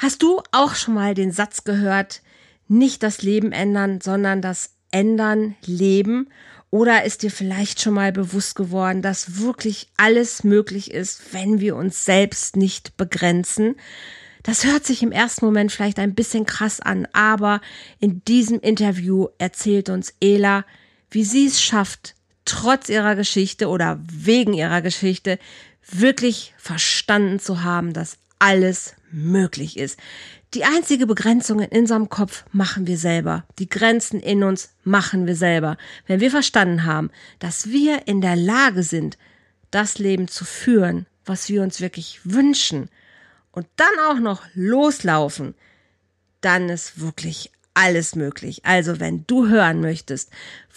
Hast du auch schon mal den Satz gehört, nicht das Leben ändern, sondern das Ändern Leben? Oder ist dir vielleicht schon mal bewusst geworden, dass wirklich alles möglich ist, wenn wir uns selbst nicht begrenzen? Das hört sich im ersten Moment vielleicht ein bisschen krass an, aber in diesem Interview erzählt uns Ela, wie sie es schafft, trotz ihrer Geschichte oder wegen ihrer Geschichte wirklich verstanden zu haben, dass alles möglich ist. Die einzige Begrenzung in unserem Kopf machen wir selber. Die Grenzen in uns machen wir selber. Wenn wir verstanden haben, dass wir in der Lage sind, das Leben zu führen, was wir uns wirklich wünschen, und dann auch noch loslaufen, dann ist wirklich alles möglich. Also wenn du hören möchtest,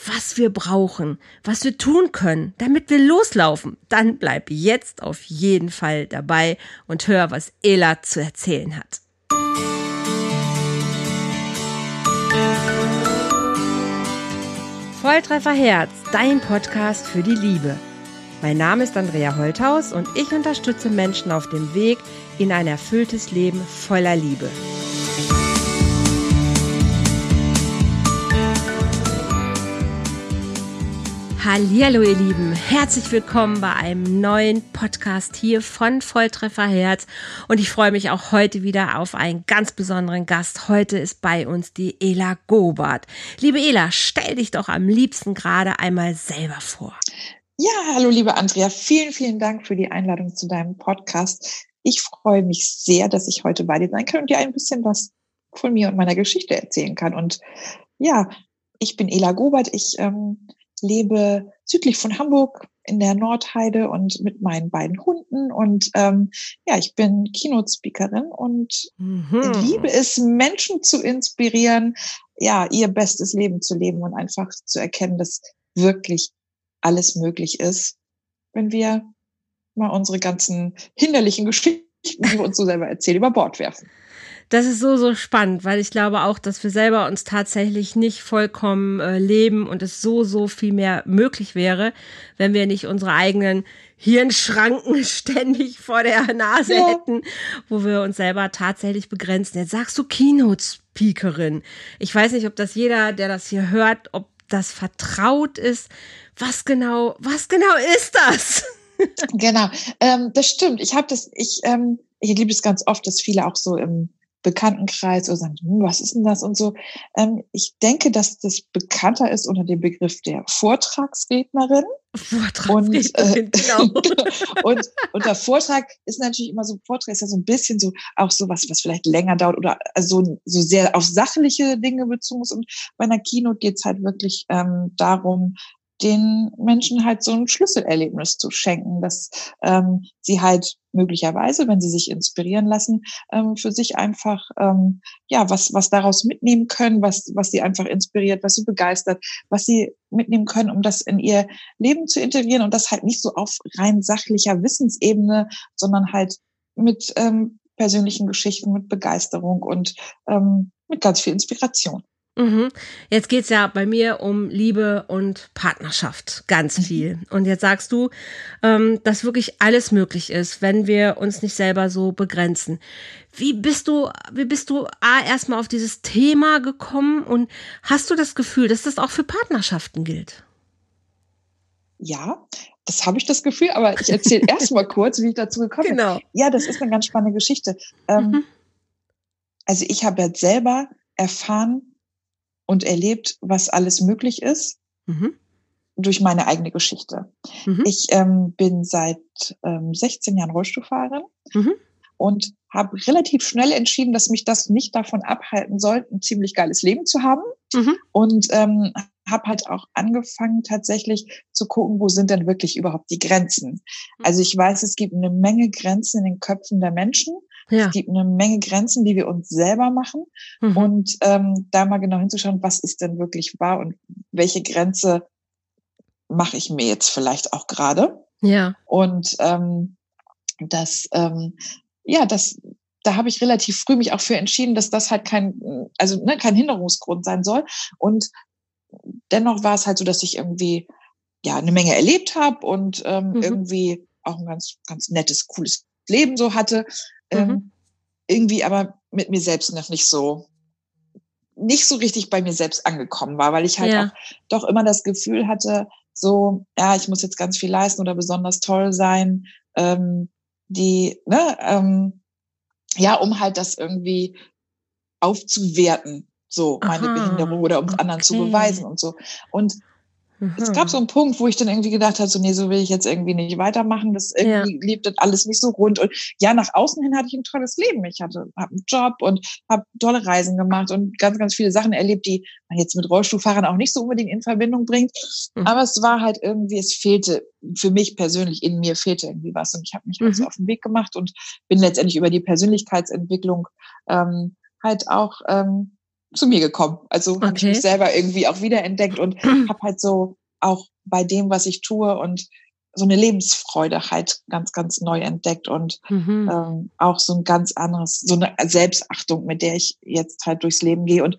was wir brauchen, was wir tun können, damit wir loslaufen, dann bleib jetzt auf jeden Fall dabei und hör, was Ela zu erzählen hat. Volltreffer Herz, dein Podcast für die Liebe. Mein Name ist Andrea Holthaus und ich unterstütze Menschen auf dem Weg in ein erfülltes Leben voller Liebe. Hallo ihr Lieben, herzlich willkommen bei einem neuen Podcast hier von Volltreffer Herz und ich freue mich auch heute wieder auf einen ganz besonderen Gast. Heute ist bei uns die Ela Gobart. Liebe Ela, stell dich doch am liebsten gerade einmal selber vor. Ja, hallo liebe Andrea, vielen, vielen Dank für die Einladung zu deinem Podcast. Ich freue mich sehr, dass ich heute bei dir sein kann und dir ein bisschen was von mir und meiner Geschichte erzählen kann. Und ja, ich bin Ela Gobert. Ich ähm, lebe südlich von Hamburg in der Nordheide und mit meinen beiden Hunden. Und ähm, ja, ich bin Keynote-Speakerin und mhm. liebe es, Menschen zu inspirieren, ja, ihr bestes Leben zu leben und einfach zu erkennen, dass wirklich alles möglich ist, wenn wir mal unsere ganzen hinderlichen Geschichten, die wir uns so selber erzählen, über Bord werfen. Das ist so, so spannend, weil ich glaube auch, dass wir selber uns tatsächlich nicht vollkommen äh, leben und es so, so viel mehr möglich wäre, wenn wir nicht unsere eigenen Hirnschranken ständig vor der Nase ja. hätten, wo wir uns selber tatsächlich begrenzen. Jetzt sagst du Keynote-Speakerin. Ich weiß nicht, ob das jeder, der das hier hört, ob das vertraut ist. Was genau, was genau ist das? genau, ähm, das stimmt. Ich habe das, ich, ähm, ich liebe es ganz oft, dass viele auch so im Bekanntenkreis oder sagen, hm, was ist denn das und so. Ähm, ich denke, dass das bekannter ist unter dem Begriff der Vortragsrednerin. Vortragsrednerin, und, äh, genau. und, und der Vortrag ist natürlich immer so, Vortrag ist ja so ein bisschen so auch so was, was vielleicht länger dauert oder also so sehr auf sachliche Dinge bezogen ist. Und bei einer Keynote geht's halt wirklich ähm, darum, den Menschen halt so ein Schlüsselerlebnis zu schenken, dass ähm, sie halt möglicherweise, wenn sie sich inspirieren lassen, ähm, für sich einfach ähm, ja was was daraus mitnehmen können, was was sie einfach inspiriert, was sie begeistert, was sie mitnehmen können, um das in ihr Leben zu integrieren und das halt nicht so auf rein sachlicher Wissensebene, sondern halt mit ähm, persönlichen Geschichten, mit Begeisterung und ähm, mit ganz viel Inspiration. Mhm. Jetzt geht's ja bei mir um Liebe und Partnerschaft, ganz mhm. viel. Und jetzt sagst du, ähm, dass wirklich alles möglich ist, wenn wir uns nicht selber so begrenzen. Wie bist du, wie bist du A, erstmal auf dieses Thema gekommen und hast du das Gefühl, dass das auch für Partnerschaften gilt? Ja, das habe ich das Gefühl, aber ich erzähle erstmal kurz, wie ich dazu gekommen bin. Genau. Ja, das ist eine ganz spannende Geschichte. Ähm, mhm. Also ich habe jetzt selber erfahren, und erlebt, was alles möglich ist mhm. durch meine eigene Geschichte. Mhm. Ich ähm, bin seit ähm, 16 Jahren Rollstuhlfahrerin mhm. und habe relativ schnell entschieden, dass mich das nicht davon abhalten soll, ein ziemlich geiles Leben zu haben. Mhm. Und ähm, habe halt auch angefangen, tatsächlich zu gucken, wo sind denn wirklich überhaupt die Grenzen. Mhm. Also ich weiß, es gibt eine Menge Grenzen in den Köpfen der Menschen. Ja. Es gibt eine Menge Grenzen, die wir uns selber machen. Mhm. Und ähm, da mal genau hinzuschauen, was ist denn wirklich wahr und welche Grenze mache ich mir jetzt vielleicht auch gerade. Ja. Und ähm, das, ähm, ja, das, da habe ich relativ früh mich auch für entschieden, dass das halt kein, also ne, kein Hinderungsgrund sein soll. Und dennoch war es halt so, dass ich irgendwie ja eine Menge erlebt habe und ähm, mhm. irgendwie auch ein ganz, ganz nettes, cooles Leben so hatte. Ähm, mhm. irgendwie aber mit mir selbst noch nicht so nicht so richtig bei mir selbst angekommen war, weil ich halt ja. auch doch immer das Gefühl hatte, so, ja, ich muss jetzt ganz viel leisten oder besonders toll sein, ähm, die, ne, ähm, ja, um halt das irgendwie aufzuwerten, so meine Aha, Behinderung oder um es okay. anderen zu beweisen und so. Und es gab so einen Punkt, wo ich dann irgendwie gedacht habe, so, nee, so will ich jetzt irgendwie nicht weitermachen. Das irgendwie ja. lief das alles nicht so rund. Und ja, nach außen hin hatte ich ein tolles Leben. Ich hatte, habe einen Job und habe tolle Reisen gemacht und ganz, ganz viele Sachen erlebt, die man jetzt mit Rollstuhlfahrern auch nicht so unbedingt in Verbindung bringt. Mhm. Aber es war halt irgendwie, es fehlte, für mich persönlich, in mir fehlte irgendwie was. Und ich habe mich mhm. also auf den Weg gemacht und bin letztendlich über die Persönlichkeitsentwicklung ähm, halt auch ähm, zu mir gekommen. Also okay. habe ich mich selber irgendwie auch wiederentdeckt und habe halt so auch bei dem, was ich tue und so eine Lebensfreude halt ganz, ganz neu entdeckt und mhm. ähm, auch so ein ganz anderes, so eine Selbstachtung, mit der ich jetzt halt durchs Leben gehe und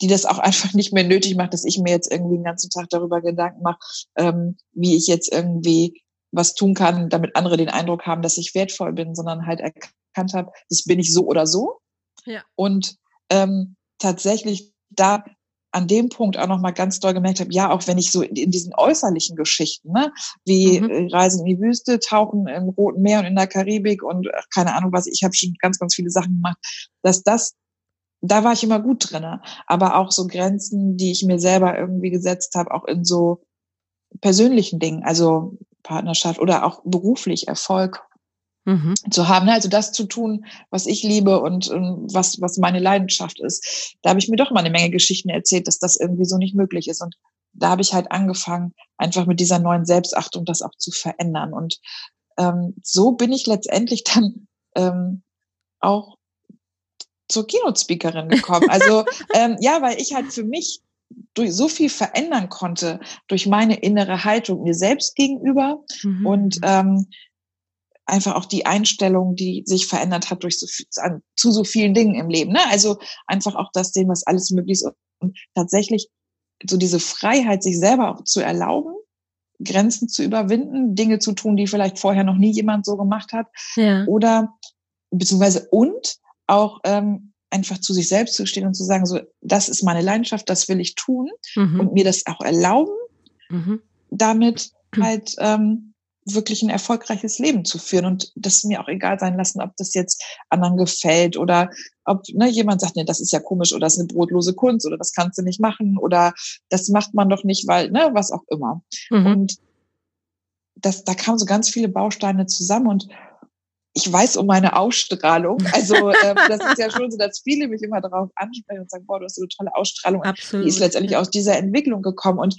die das auch einfach nicht mehr nötig macht, dass ich mir jetzt irgendwie den ganzen Tag darüber Gedanken mache, ähm, wie ich jetzt irgendwie was tun kann, damit andere den Eindruck haben, dass ich wertvoll bin, sondern halt erkannt habe, das bin ich so oder so. Ja. Und ähm, tatsächlich da an dem Punkt auch nochmal ganz doll gemerkt habe, ja, auch wenn ich so in, diesen äußerlichen Geschichten, ne, wie mhm. Äh, Reisen in die Wüste, Tauchen im Roten Meer und in der Karibik und ach, keine Ahnung was, ich habe schon ganz, ganz viele Sachen gemacht, dass das, da war ich immer gut drinne. Aber auch so Grenzen, die ich mir selber irgendwie gesetzt habe, auch in so persönlichen Dingen, also Partnerschaft oder auch beruflich Erfolg mhm. zu haben. Also das zu tun, was ich liebe und, und was, was meine Leidenschaft ist. Da habe ich mir doch mal eine Menge Geschichten erzählt, dass das irgendwie so nicht möglich ist. Und da habe ich halt angefangen, einfach mit dieser neuen Selbstachtung das auch zu verändern. Und ähm, so bin ich letztendlich dann ähm, auch zur Keynote-Speakerin gekommen. Also ähm, ja, weil ich halt für mich durch so viel verändern konnte durch meine innere Haltung mir selbst gegenüber mhm. und ähm, einfach auch die Einstellung, die sich verändert hat durch so viel, zu so vielen Dingen im Leben. Ne? Also einfach auch das sehen, was alles möglich ist und tatsächlich so diese Freiheit, sich selber auch zu erlauben, Grenzen zu überwinden, Dinge zu tun, die vielleicht vorher noch nie jemand so gemacht hat. Ja. Oder beziehungsweise und auch ähm, einfach zu sich selbst zu stehen und zu sagen, so, das ist meine Leidenschaft, das will ich tun mhm. und mir das auch erlauben, mhm. damit halt ähm, wirklich ein erfolgreiches Leben zu führen und das mir auch egal sein lassen, ob das jetzt anderen gefällt oder ob ne, jemand sagt, nee, das ist ja komisch oder das ist eine brotlose Kunst oder das kannst du nicht machen oder das macht man doch nicht, weil, ne, was auch immer. Mhm. Und das, da kamen so ganz viele Bausteine zusammen und ich weiß um meine Ausstrahlung. Also ähm, das ist ja schon so, dass viele mich immer darauf ansprechen und sagen, boah, du hast so eine tolle Ausstrahlung. Absolut. Die ist letztendlich aus dieser Entwicklung gekommen. Und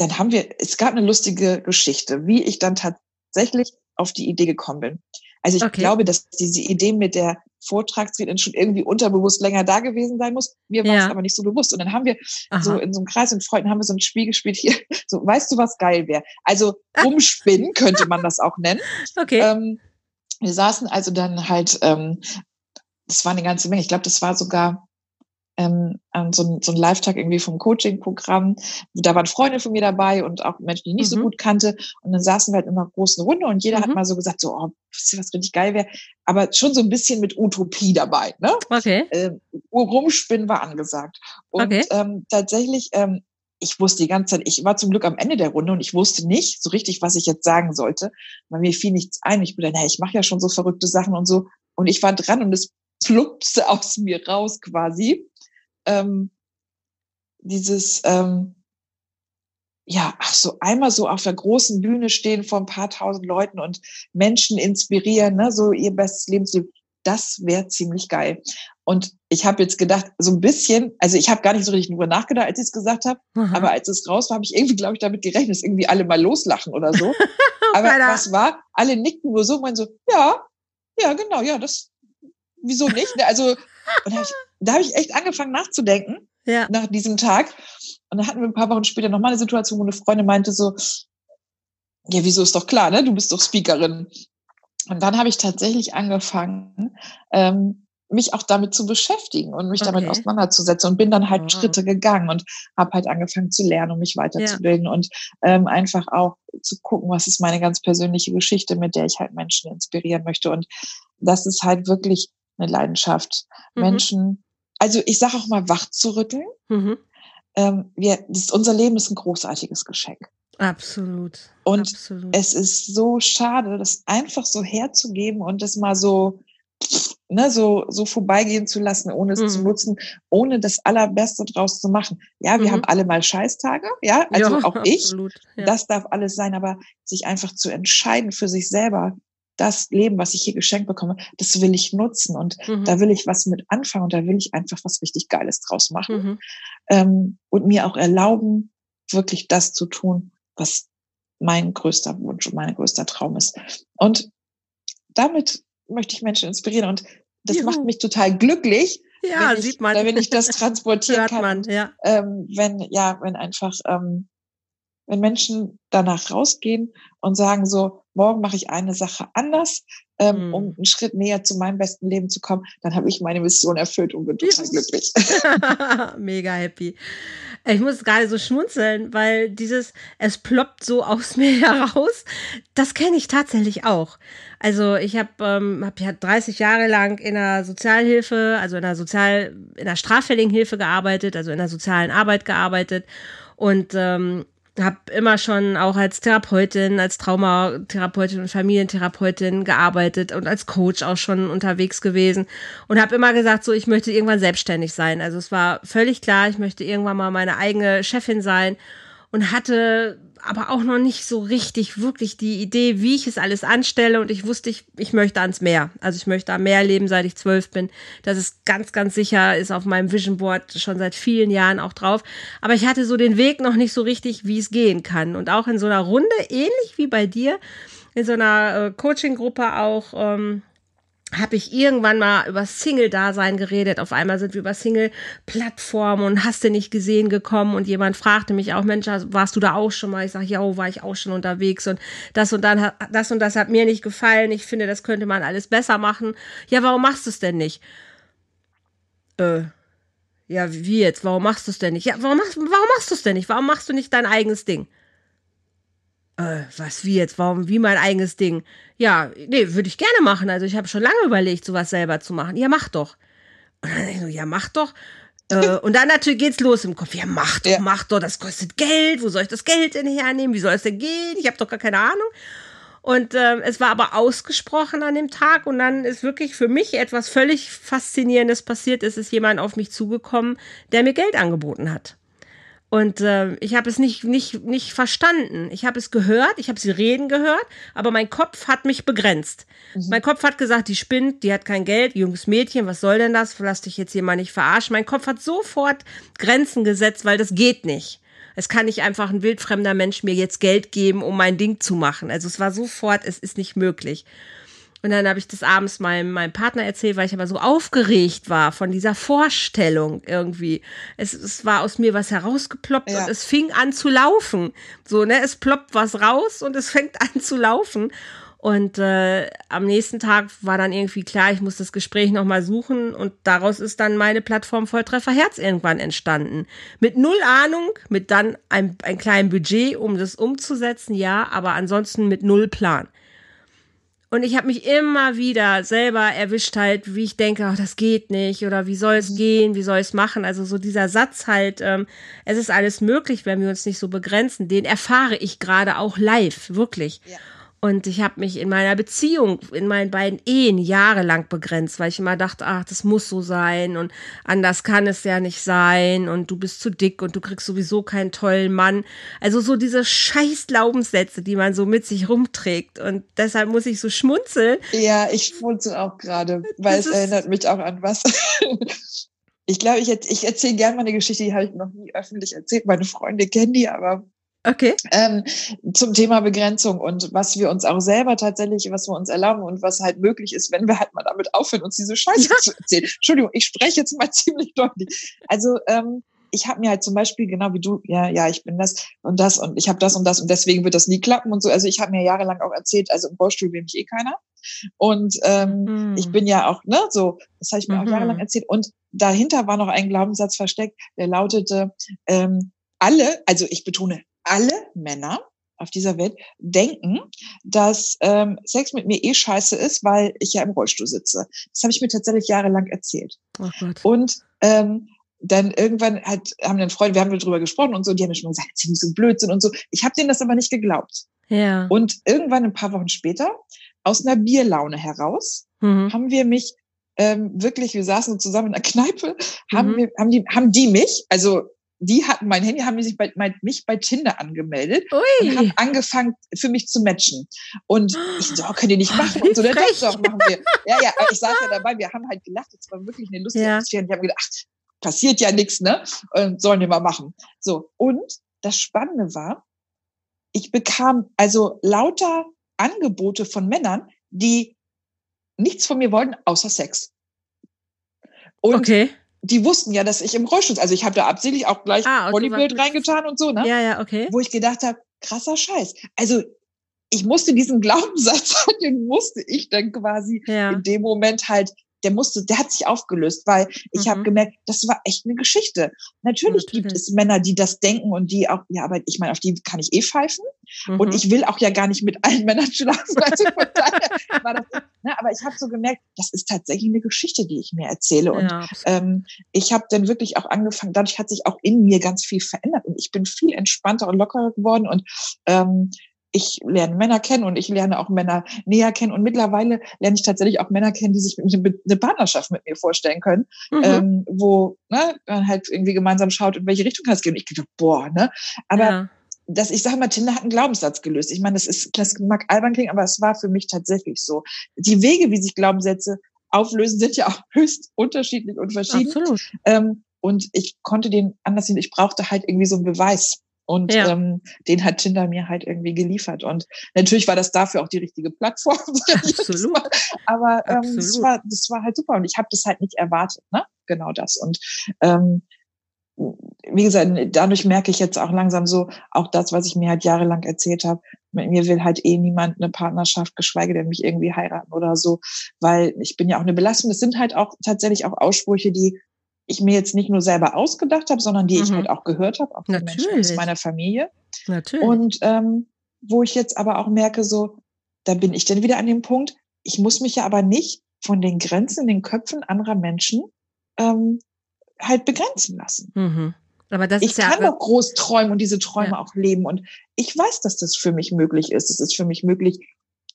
dann haben wir, es gab eine lustige Geschichte, wie ich dann tatsächlich auf die Idee gekommen bin. Also ich okay. glaube, dass diese Idee mit der Vortragsrednerin schon irgendwie unterbewusst länger da gewesen sein muss. Mir war ja. es aber nicht so bewusst. Und dann haben wir Aha. so in so einem Kreis mit Freunden haben wir so ein Spiel gespielt hier. So, weißt du, was geil wäre? Also umspinnen könnte man das auch nennen. Okay. Ähm, wir saßen also dann halt, ähm, das war eine ganze Menge. Ich glaube, das war sogar ähm, so, ein, so ein Live-Tag irgendwie vom Coaching-Programm. Da waren Freunde von mir dabei und auch Menschen, die ich nicht mhm. so gut kannte. Und dann saßen wir halt in einer großen Runde und jeder mhm. hat mal so gesagt, so, oh, was richtig geil wäre? Aber schon so ein bisschen mit Utopie dabei. Ne? Okay. Ähm, Rumspinnen war angesagt. Und okay. ähm, tatsächlich, ähm, ich wusste die ganze Zeit, ich war zum Glück am Ende der Runde und ich wusste nicht so richtig, was ich jetzt sagen sollte, weil mir fiel nichts ein. Ich bin dann, hey, ich mache ja schon so verrückte Sachen und so. Und ich war dran und es plumpste aus mir raus quasi ähm, dieses, ähm, ja, ach so, einmal so auf der großen Bühne stehen vor ein paar tausend Leuten und Menschen inspirieren, ne, so ihr bestes Lebensleben, das wäre ziemlich geil. Und ich habe jetzt gedacht, so ein bisschen, also ich habe gar nicht so richtig drüber nachgedacht, als ich es gesagt habe, mhm. aber als es raus war, habe ich irgendwie, glaube ich, damit gerechnet, dass irgendwie alle mal loslachen oder so. aber was war? Alle nickten nur so und meinen so, ja, ja, genau, ja, das, wieso nicht? Ne, also, und hab ich, da habe ich echt angefangen nachzudenken ja. nach diesem Tag. Und dann hatten wir ein paar Wochen später nochmal eine Situation, wo eine Freundin meinte so, ja, wieso ist doch klar, ne? Du bist doch Speakerin. Und dann habe ich tatsächlich angefangen, ähm, mich auch damit zu beschäftigen und mich okay. damit auseinanderzusetzen und bin dann halt mhm. Schritte gegangen und habe halt angefangen zu lernen und mich weiterzubilden ja. und ähm, einfach auch zu gucken, was ist meine ganz persönliche Geschichte, mit der ich halt Menschen inspirieren möchte. Und das ist halt wirklich eine Leidenschaft, mhm. Menschen, also ich sage auch mal, wach zu rütteln. Mhm. Ähm, wir, das, unser Leben ist ein großartiges Geschenk. Absolut. Und Absolut. es ist so schade, das einfach so herzugeben und das mal so, ne, so, so vorbeigehen zu lassen, ohne es mhm. zu nutzen, ohne das Allerbeste draus zu machen. Ja, wir mhm. haben alle mal Scheißtage, ja, also ja, auch ich. Ja. Das darf alles sein, aber sich einfach zu entscheiden für sich selber, das Leben, was ich hier geschenkt bekomme, das will ich nutzen und mhm. da will ich was mit anfangen und da will ich einfach was richtig Geiles draus machen mhm. ähm, und mir auch erlauben, wirklich das zu tun, was mein größter Wunsch und mein größter Traum ist. Und damit möchte ich Menschen inspirieren und das Juhu. macht mich total glücklich. Ja, ich, sieht man. Wenn ich das transportieren kann. Man, ja. Ähm, wenn, ja, wenn einfach, ähm, wenn Menschen danach rausgehen und sagen so, morgen mache ich eine Sache anders, ähm, mhm. um einen Schritt näher zu meinem besten Leben zu kommen, dann habe ich meine Mission erfüllt und bin total glücklich. Mega happy. Ich muss gerade so schmunzeln, weil dieses, es ploppt so aus mir heraus, das kenne ich tatsächlich auch. Also ich habe ähm, hab ja 30 Jahre lang in der Sozialhilfe, also in der Sozial, in der straffälligen Hilfe gearbeitet, also in der sozialen Arbeit gearbeitet und ähm, habe immer schon auch als Therapeutin, als Traumatherapeutin und Familientherapeutin gearbeitet und als Coach auch schon unterwegs gewesen und habe immer gesagt, so ich möchte irgendwann selbstständig sein. Also es war völlig klar, ich möchte irgendwann mal meine eigene Chefin sein und hatte aber auch noch nicht so richtig wirklich die Idee, wie ich es alles anstelle. Und ich wusste, ich, ich möchte ans Meer. Also ich möchte am Meer leben, seit ich zwölf bin. Das ist ganz, ganz sicher, ist auf meinem Vision Board schon seit vielen Jahren auch drauf. Aber ich hatte so den Weg noch nicht so richtig, wie es gehen kann. Und auch in so einer Runde, ähnlich wie bei dir, in so einer äh, Coaching-Gruppe auch, ähm, habe ich irgendwann mal über Single-Dasein geredet. Auf einmal sind wir über Single-Plattformen und hast du nicht gesehen gekommen und jemand fragte mich auch, Mensch, warst du da auch schon mal? Ich sage, ja, war ich auch schon unterwegs und das und dann das und das hat mir nicht gefallen. Ich finde, das könnte man alles besser machen. Ja, warum machst du es denn nicht? Äh, ja, wie jetzt? Warum machst du es denn nicht? Ja, warum machst, warum machst du es denn nicht? Warum machst du nicht dein eigenes Ding? Äh, was wie jetzt, warum, wie mein eigenes Ding? Ja, nee, würde ich gerne machen. Also ich habe schon lange überlegt, sowas selber zu machen. Ja, mach doch. Und dann ich so, ja, mach doch. äh, und dann natürlich geht's los im Kopf. Ja, mach doch, ja. mach doch, das kostet Geld. Wo soll ich das Geld denn hernehmen? Wie soll es denn gehen? Ich habe doch gar keine Ahnung. Und äh, es war aber ausgesprochen an dem Tag und dann ist wirklich für mich etwas völlig Faszinierendes passiert. Es ist jemand auf mich zugekommen, der mir Geld angeboten hat. Und äh, ich habe es nicht, nicht, nicht verstanden. Ich habe es gehört, ich habe sie reden gehört, aber mein Kopf hat mich begrenzt. Mhm. Mein Kopf hat gesagt, die spinnt, die hat kein Geld, junges Mädchen, was soll denn das? Lass dich jetzt hier mal nicht verarschen. Mein Kopf hat sofort Grenzen gesetzt, weil das geht nicht. Es kann nicht einfach ein wildfremder Mensch mir jetzt Geld geben, um mein Ding zu machen. Also es war sofort, es ist nicht möglich. Und dann habe ich das abends meinem, meinem Partner erzählt, weil ich aber so aufgeregt war von dieser Vorstellung irgendwie. Es, es war aus mir was herausgeploppt ja. und es fing an zu laufen. So, ne, es ploppt was raus und es fängt an zu laufen. Und äh, am nächsten Tag war dann irgendwie klar, ich muss das Gespräch nochmal suchen und daraus ist dann meine Plattform Volltreffer Herz irgendwann entstanden. Mit null Ahnung, mit dann ein, ein kleinem Budget, um das umzusetzen, ja, aber ansonsten mit null Plan. Und ich habe mich immer wieder selber erwischt halt, wie ich denke, ach, das geht nicht oder wie soll es mhm. gehen, wie soll es machen. Also so dieser Satz halt, ähm, es ist alles möglich, wenn wir uns nicht so begrenzen, den erfahre ich gerade auch live, wirklich. Ja. Und ich habe mich in meiner Beziehung, in meinen beiden Ehen jahrelang begrenzt, weil ich immer dachte, ach, das muss so sein und anders kann es ja nicht sein und du bist zu dick und du kriegst sowieso keinen tollen Mann. Also so diese scheiß Glaubenssätze, die man so mit sich rumträgt. Und deshalb muss ich so schmunzeln. Ja, ich schmunzel auch gerade, weil das es erinnert mich auch an was. Ich glaube, ich, ich erzähle gerne mal eine Geschichte, die habe ich noch nie öffentlich erzählt. Meine Freunde kennen die, aber Okay. Ähm, zum Thema Begrenzung und was wir uns auch selber tatsächlich, was wir uns erlauben und was halt möglich ist, wenn wir halt mal damit aufhören, uns diese Scheiße ja. zu erzählen. Entschuldigung, ich spreche jetzt mal ziemlich deutlich. Also ähm, ich habe mir halt zum Beispiel, genau wie du, ja, ja, ich bin das und das und ich habe das und das und deswegen wird das nie klappen und so. Also ich habe mir jahrelang auch erzählt, also im Rollstuhl will mich eh keiner. Und ähm, mhm. ich bin ja auch, ne, so, das habe ich mir mhm. auch jahrelang erzählt. Und dahinter war noch ein Glaubenssatz versteckt, der lautete, ähm, alle, also ich betone alle Männer auf dieser Welt denken, dass ähm, Sex mit mir eh scheiße ist, weil ich ja im Rollstuhl sitze. Das habe ich mir tatsächlich jahrelang erzählt. Oh. Und ähm, dann irgendwann hat, haben dann Freunde, wir haben darüber gesprochen und so, die haben mir schon gesagt, sie so Blödsinn und so. Ich habe denen das aber nicht geglaubt. Ja. Und irgendwann ein paar Wochen später, aus einer Bierlaune heraus, mhm. haben wir mich ähm, wirklich, wir saßen zusammen in der Kneipe, haben, mhm. wir, haben, die, haben die mich, also die hatten mein Handy, haben sich bei, mein, mich bei Tinder angemeldet Ui. und haben angefangen, für mich zu matchen. Und ich so, oh, könnt ihr nicht machen? Und so, der doch, doch, machen wir. Ja, ja, ich saß ja dabei, wir haben halt gelacht, es war wirklich eine lustige ja. Atmosphäre. Und ich habe gedacht, ach, passiert ja nichts, ne? Und sollen wir mal machen. So, und das Spannende war, ich bekam also lauter Angebote von Männern, die nichts von mir wollten, außer Sex. Und okay die wussten ja, dass ich im Rollstuhl, also ich habe da absichtlich auch gleich ah, okay, Bodybuild reingetan und so, ne? Ja, ja, okay. Wo ich gedacht habe, krasser Scheiß. Also ich musste diesen Glaubenssatz, den musste ich dann quasi ja. in dem Moment halt der musste, der hat sich aufgelöst, weil ich mhm. habe gemerkt, das war echt eine Geschichte. Natürlich, Natürlich, gibt es Männer, die das denken und die auch, ja, aber ich meine, auf die kann ich eh pfeifen. Mhm. Und ich will auch ja gar nicht mit allen Männern schlafen. Also von daher war das, ne, aber ich habe so gemerkt, das ist tatsächlich eine Geschichte, die ich mir erzähle. Und ja, ähm, ich habe dann wirklich auch angefangen, dadurch hat sich auch in mir ganz viel verändert und ich bin viel entspannter und lockerer geworden und ähm, ich lerne Männer kennen und ich lerne auch Männer näher kennen und mittlerweile lerne ich tatsächlich auch Männer kennen, die sich eine Partnerschaft mit mir vorstellen können, mhm. ähm, wo ne, man halt irgendwie gemeinsam schaut, in welche Richtung kann es gehen. Und ich gedacht, boah, ne? Aber ja. Das, ich sage mal, Tinder hat einen Glaubenssatz gelöst. Ich meine, das ist, das mag albern klingen, aber es war für mich tatsächlich so. Die Wege, wie sich Glaubenssätze auflösen, sind ja auch höchst unterschiedlich und verschieden. Absolut. Ähm, und ich konnte den anders sehen. Ich brauchte halt irgendwie so einen Beweis. Und ja. ähm, den hat Tinder mir halt irgendwie geliefert. Und natürlich war das dafür auch die richtige Plattform. Absolut. Aber ähm, Absolut. Das, war, das war halt super. Und ich habe das halt nicht erwartet, ne? Genau das. Und ähm, wie gesagt, dadurch merke ich jetzt auch langsam so, auch das, was ich mir halt jahrelang erzählt habe, mit mir will halt eh niemand eine Partnerschaft, geschweige denn mich irgendwie heiraten oder so, weil ich bin ja auch eine Belastung. Das sind halt auch tatsächlich auch Aussprüche, die ich mir jetzt nicht nur selber ausgedacht habe, sondern die mhm. ich halt auch gehört habe, auch von Menschen aus meiner Familie. Natürlich. Und ähm, wo ich jetzt aber auch merke, so, da bin ich dann wieder an dem Punkt, ich muss mich ja aber nicht von den Grenzen in den Köpfen anderer Menschen ähm, halt begrenzen lassen. Mhm. Aber das ich ist kann ja, doch groß träumen und diese Träume ja. auch leben. Und ich weiß, dass das für mich möglich ist. Es ist für mich möglich,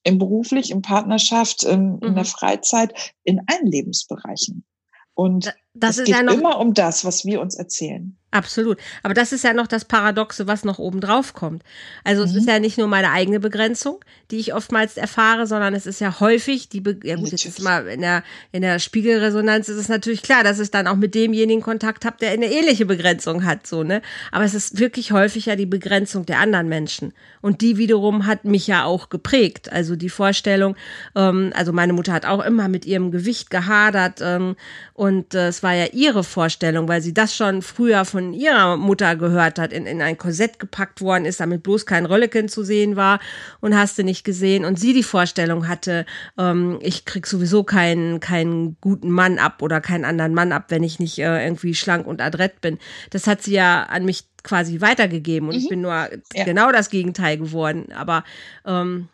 im beruflich, in Partnerschaft, in, mhm. in der Freizeit, in allen Lebensbereichen. Und das es geht ja noch, immer um das, was wir uns erzählen. Absolut. Aber das ist ja noch das Paradoxe, was noch oben drauf kommt. Also mhm. es ist ja nicht nur meine eigene Begrenzung, die ich oftmals erfahre, sondern es ist ja häufig die, Be ja gut, jetzt ist mal in der, in der Spiegelresonanz ist es natürlich klar, dass ich dann auch mit demjenigen Kontakt habe, der eine ähnliche Begrenzung hat, so, ne? Aber es ist wirklich häufig ja die Begrenzung der anderen Menschen. Und die wiederum hat mich ja auch geprägt. Also die Vorstellung, ähm, also meine Mutter hat auch immer mit ihrem Gewicht gehadert ähm, und äh, es war ja ihre Vorstellung, weil sie das schon früher von ihrer Mutter gehört hat, in, in ein Korsett gepackt worden ist, damit bloß kein Rölleken zu sehen war und hast du nicht gesehen und sie die Vorstellung hatte, ähm, ich krieg sowieso keinen, keinen guten Mann ab oder keinen anderen Mann ab, wenn ich nicht äh, irgendwie schlank und adrett bin. Das hat sie ja an mich quasi weitergegeben und mhm. ich bin nur ja. genau das Gegenteil geworden. Aber ähm,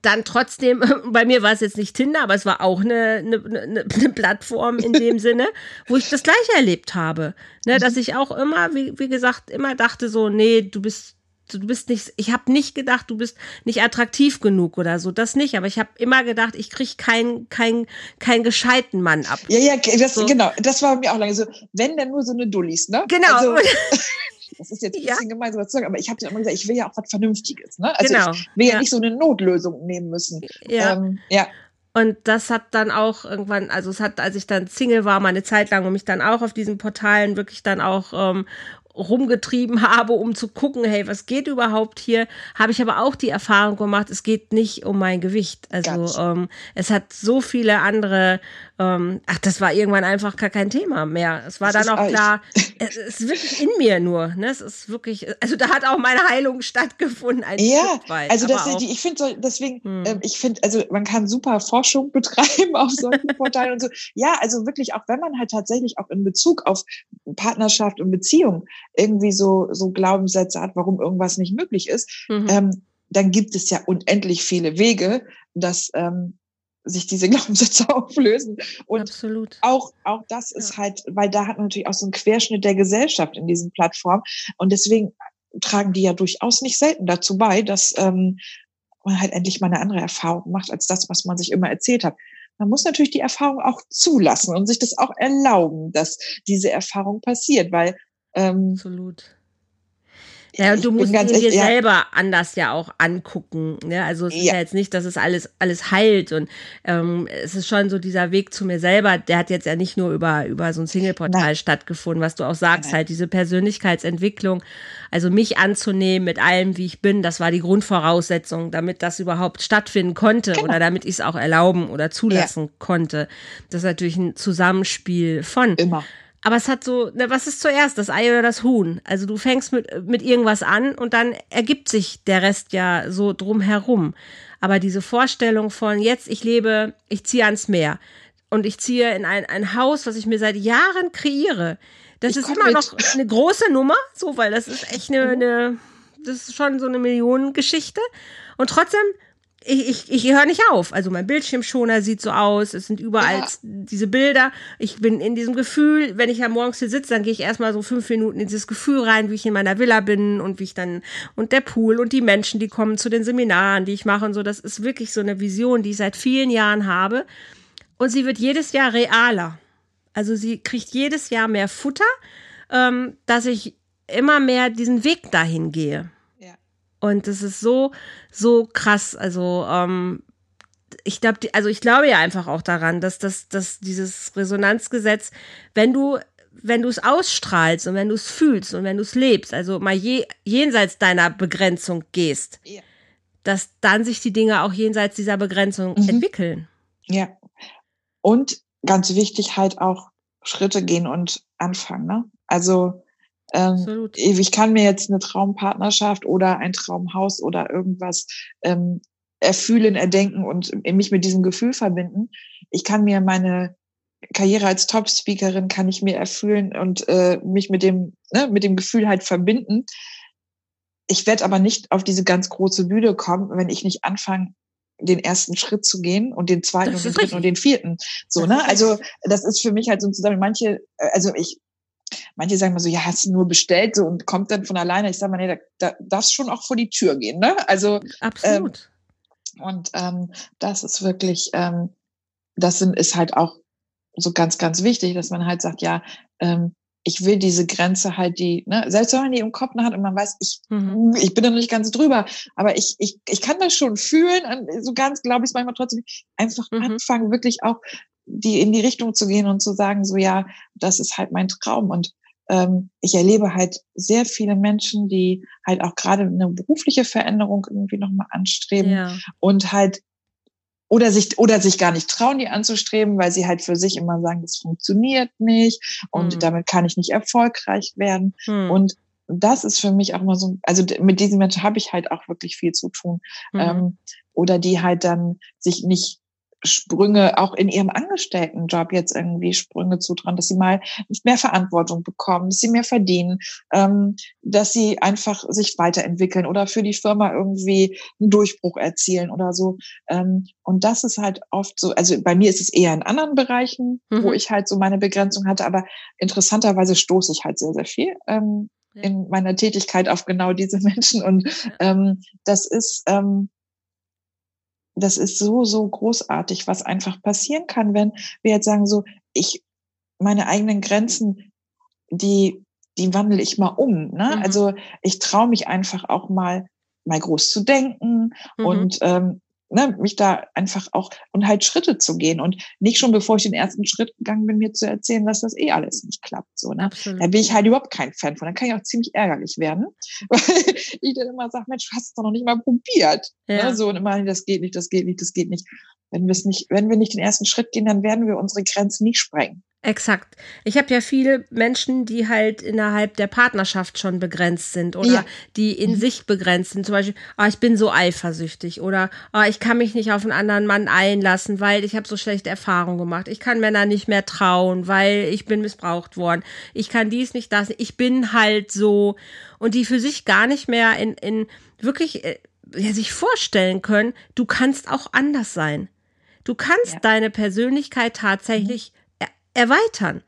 dann trotzdem, bei mir war es jetzt nicht Tinder, aber es war auch eine, eine, eine, Plattform in dem Sinne, wo ich das gleiche erlebt habe. Ne, dass ich auch immer, wie, wie gesagt, immer dachte so, nee, du bist du bist nicht, ich habe nicht gedacht, du bist nicht attraktiv genug oder so, das nicht, aber ich habe immer gedacht, ich krieg keinen kein, kein gescheiten Mann ab. Ja, ja, das, so. genau, das war mir auch lange so, wenn dann nur so eine Dullis, ne? Genau. Also, Das ist jetzt ein bisschen ja. gemein, so zu sagen, aber ich habe dir immer gesagt, ich will ja auch was Vernünftiges. Ne? Also genau. ich will ja. ja. nicht so eine Notlösung nehmen müssen. Ja. Ähm, ja. Und das hat dann auch irgendwann, also es hat, als ich dann Single war, mal eine Zeit lang und mich dann auch auf diesen Portalen wirklich dann auch ähm, rumgetrieben habe, um zu gucken, hey, was geht überhaupt hier, habe ich aber auch die Erfahrung gemacht, es geht nicht um mein Gewicht. Also ähm, es hat so viele andere, ähm, ach, das war irgendwann einfach gar kein Thema mehr. Es war das dann auch klar, es ist wirklich in mir nur. Ne? Es ist wirklich, also da hat auch meine Heilung stattgefunden. Ja, weit, also das, auch, ich finde so, deswegen, hm. äh, ich finde, also man kann super Forschung betreiben auf solchen Portalen und so. Ja, also wirklich, auch wenn man halt tatsächlich auch in Bezug auf Partnerschaft und Beziehung irgendwie so, so Glaubenssätze hat, warum irgendwas nicht möglich ist, mhm. ähm, dann gibt es ja unendlich viele Wege, dass ähm, sich diese Glaubenssätze auflösen. Und Absolut. auch, auch das ist ja. halt, weil da hat man natürlich auch so einen Querschnitt der Gesellschaft in diesen Plattformen. Und deswegen tragen die ja durchaus nicht selten dazu bei, dass ähm, man halt endlich mal eine andere Erfahrung macht, als das, was man sich immer erzählt hat. Man muss natürlich die Erfahrung auch zulassen und sich das auch erlauben, dass diese Erfahrung passiert, weil ähm, Absolut. Ja, und du musst ihn dir ja. selber anders ja auch angucken. Ne? Also es ja. ist ja jetzt nicht, dass es alles, alles heilt. Und ähm, es ist schon so dieser Weg zu mir selber, der hat jetzt ja nicht nur über, über so ein Single-Portal stattgefunden, was du auch sagst, Nein. halt diese Persönlichkeitsentwicklung. Also mich anzunehmen mit allem, wie ich bin, das war die Grundvoraussetzung, damit das überhaupt stattfinden konnte genau. oder damit ich es auch erlauben oder zulassen ja. konnte. Das ist natürlich ein Zusammenspiel von. Immer. Aber es hat so, ne, was ist zuerst, das Ei oder das Huhn? Also du fängst mit, mit irgendwas an und dann ergibt sich der Rest ja so drumherum. Aber diese Vorstellung von jetzt, ich lebe, ich ziehe ans Meer und ich ziehe in ein, ein Haus, was ich mir seit Jahren kreiere, das ich ist immer mit. noch eine große Nummer, so, weil das ist echt eine, eine das ist schon so eine Millionengeschichte. Und trotzdem ich, ich, ich höre nicht auf. Also mein Bildschirmschoner sieht so aus, es sind überall ja. diese Bilder. Ich bin in diesem Gefühl, wenn ich ja morgens hier sitze, dann gehe ich erstmal so fünf Minuten in dieses Gefühl rein, wie ich in meiner Villa bin und wie ich dann, und der Pool und die Menschen, die kommen zu den Seminaren, die ich mache und so. Das ist wirklich so eine Vision, die ich seit vielen Jahren habe. Und sie wird jedes Jahr realer. Also sie kriegt jedes Jahr mehr Futter, ähm, dass ich immer mehr diesen Weg dahin gehe. Und das ist so, so krass. Also, ähm, ich glaube, also ich glaube ja einfach auch daran, dass, dass, dass dieses Resonanzgesetz, wenn du, wenn du es ausstrahlst und wenn du es fühlst und wenn du es lebst, also mal je, jenseits deiner Begrenzung gehst, ja. dass dann sich die Dinge auch jenseits dieser Begrenzung mhm. entwickeln. Ja. Und ganz wichtig halt auch Schritte gehen und anfangen. Ne? Also ähm, ich kann mir jetzt eine Traumpartnerschaft oder ein Traumhaus oder irgendwas ähm, erfühlen, erdenken und mich mit diesem Gefühl verbinden. Ich kann mir meine Karriere als Top-Speakerin kann ich mir erfüllen und äh, mich mit dem, ne, mit dem Gefühl halt verbinden. Ich werde aber nicht auf diese ganz große Bühne kommen, wenn ich nicht anfange, den ersten Schritt zu gehen und den zweiten und den dritten richtig. und den vierten. So, ne? Also das ist für mich halt so zusammen. Manche, äh, also ich manche sagen mal so, ja, hast du nur bestellt so und kommt dann von alleine. Ich sage mal, nee, da, da darf schon auch vor die Tür gehen, ne? Also absolut. Ähm, und ähm, das ist wirklich, ähm, das sind, ist halt auch so ganz, ganz wichtig, dass man halt sagt, ja, ähm, ich will diese Grenze halt, die, ne, selbst wenn man die im Kopf hat und man weiß, ich, mhm. ich bin da noch nicht ganz drüber, aber ich, ich, ich kann das schon fühlen, so ganz glaube ich es manchmal trotzdem, einfach mhm. anfangen, wirklich auch die in die Richtung zu gehen und zu sagen, so ja, das ist halt mein Traum. Und ähm, ich erlebe halt sehr viele Menschen, die halt auch gerade eine berufliche Veränderung irgendwie nochmal anstreben ja. und halt oder sich oder sich gar nicht trauen, die anzustreben, weil sie halt für sich immer sagen, das funktioniert nicht und hm. damit kann ich nicht erfolgreich werden. Hm. Und das ist für mich auch immer so, also mit diesen Menschen habe ich halt auch wirklich viel zu tun. Mhm. Ähm, oder die halt dann sich nicht Sprünge auch in ihrem Angestelltenjob jetzt irgendwie Sprünge zutrauen, dass sie mal mehr Verantwortung bekommen, dass sie mehr verdienen, ähm, dass sie einfach sich weiterentwickeln oder für die Firma irgendwie einen Durchbruch erzielen oder so. Ähm, und das ist halt oft so, also bei mir ist es eher in anderen Bereichen, mhm. wo ich halt so meine Begrenzung hatte, aber interessanterweise stoße ich halt sehr, sehr viel ähm, ja. in meiner Tätigkeit auf genau diese Menschen. Und ähm, das ist, ähm, das ist so, so großartig, was einfach passieren kann, wenn wir jetzt sagen, so, ich, meine eigenen Grenzen, die, die wandle ich mal um. Ne? Mhm. Also ich traue mich einfach auch mal, mal groß zu denken mhm. und ähm, ne, mich da einfach auch und halt Schritte zu gehen und nicht schon bevor ich den ersten Schritt gegangen bin, mir zu erzählen, dass das eh alles nicht klappt. So, ne? Da bin ich halt überhaupt kein Fan von. Dann kann ich auch ziemlich ärgerlich werden, weil ich dann immer sage, Mensch, du hast es doch noch nicht mal probiert. Ne? Ja. Ne? So und immer, das geht nicht, das geht nicht, das geht nicht. Wenn wir es nicht, wenn wir nicht den ersten Schritt gehen, dann werden wir unsere Grenzen nicht sprengen. Exakt. Ich habe ja viele Menschen, die halt innerhalb der Partnerschaft schon begrenzt sind oder ja. die in mhm. sich begrenzt sind. Zum Beispiel, oh, ich bin so eifersüchtig oder oh, ich kann mich nicht auf einen anderen Mann einlassen, weil ich habe so schlechte Erfahrungen gemacht. Ich kann Männer nicht mehr trauen, weil ich bin missbraucht worden. Ich kann dies nicht, das. Ich bin halt so. Und die für sich gar nicht mehr in, in wirklich äh, ja, sich vorstellen können, du kannst auch anders sein. Du kannst ja. deine Persönlichkeit tatsächlich mhm erweitern.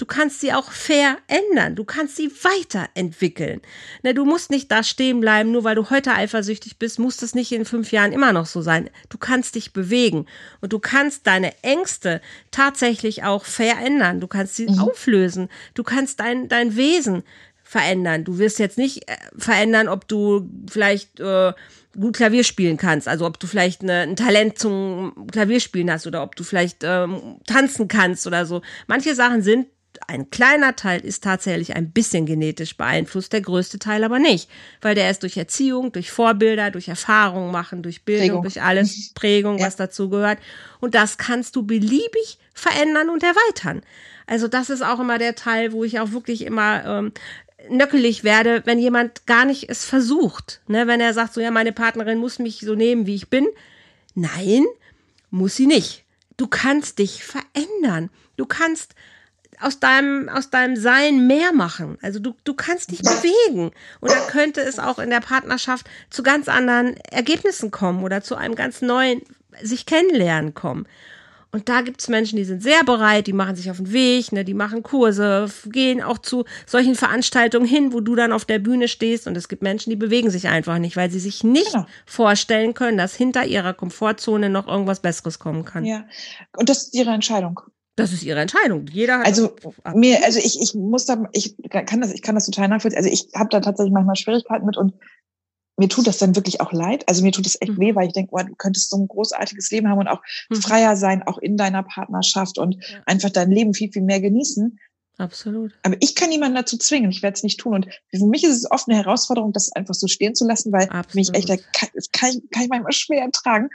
Du kannst sie auch verändern. Du kannst sie weiterentwickeln. Ne, du musst nicht da stehen bleiben, nur weil du heute eifersüchtig bist, muss das nicht in fünf Jahren immer noch so sein. Du kannst dich bewegen und du kannst deine Ängste tatsächlich auch verändern. Du kannst sie mhm. auflösen. Du kannst dein, dein Wesen verändern. Du wirst jetzt nicht äh, verändern, ob du vielleicht äh, gut Klavier spielen kannst. Also ob du vielleicht eine, ein Talent zum Klavierspielen hast oder ob du vielleicht ähm, tanzen kannst oder so. Manche Sachen sind, ein kleiner Teil ist tatsächlich ein bisschen genetisch beeinflusst, der größte Teil aber nicht, weil der ist durch Erziehung, durch Vorbilder, durch Erfahrung machen, durch Bildung, Prägung. durch alles, Prägung, ja. was dazu gehört. Und das kannst du beliebig verändern und erweitern. Also das ist auch immer der Teil, wo ich auch wirklich immer ähm, nöckelig werde, wenn jemand gar nicht es versucht. Ne? Wenn er sagt, so ja, meine Partnerin muss mich so nehmen, wie ich bin. Nein, muss sie nicht. Du kannst dich verändern. Du kannst aus deinem, aus deinem Sein mehr machen. Also du, du kannst dich bewegen. Und dann könnte es auch in der Partnerschaft zu ganz anderen Ergebnissen kommen oder zu einem ganz neuen sich kennenlernen kommen. Und da gibt's Menschen, die sind sehr bereit, die machen sich auf den Weg, ne, die machen Kurse, gehen auch zu solchen Veranstaltungen hin, wo du dann auf der Bühne stehst. Und es gibt Menschen, die bewegen sich einfach nicht, weil sie sich nicht genau. vorstellen können, dass hinter ihrer Komfortzone noch irgendwas Besseres kommen kann. Ja, und das ist ihre Entscheidung. Das ist ihre Entscheidung. Jeder hat also mir, also ich, ich muss da, ich kann das, ich kann das total nachvollziehen. Also ich habe da tatsächlich manchmal Schwierigkeiten mit und mir tut das dann wirklich auch leid. Also mir tut es echt mhm. weh, weil ich denke, oh, du könntest so ein großartiges Leben haben und auch mhm. freier sein, auch in deiner Partnerschaft und ja. einfach dein Leben viel, viel mehr genießen. Absolut. Aber ich kann niemanden dazu zwingen. Ich werde es nicht tun. Und für mich ist es oft eine Herausforderung, das einfach so stehen zu lassen, weil Absolut. mich echt, das kann ich, kann ich manchmal schwer ertragen.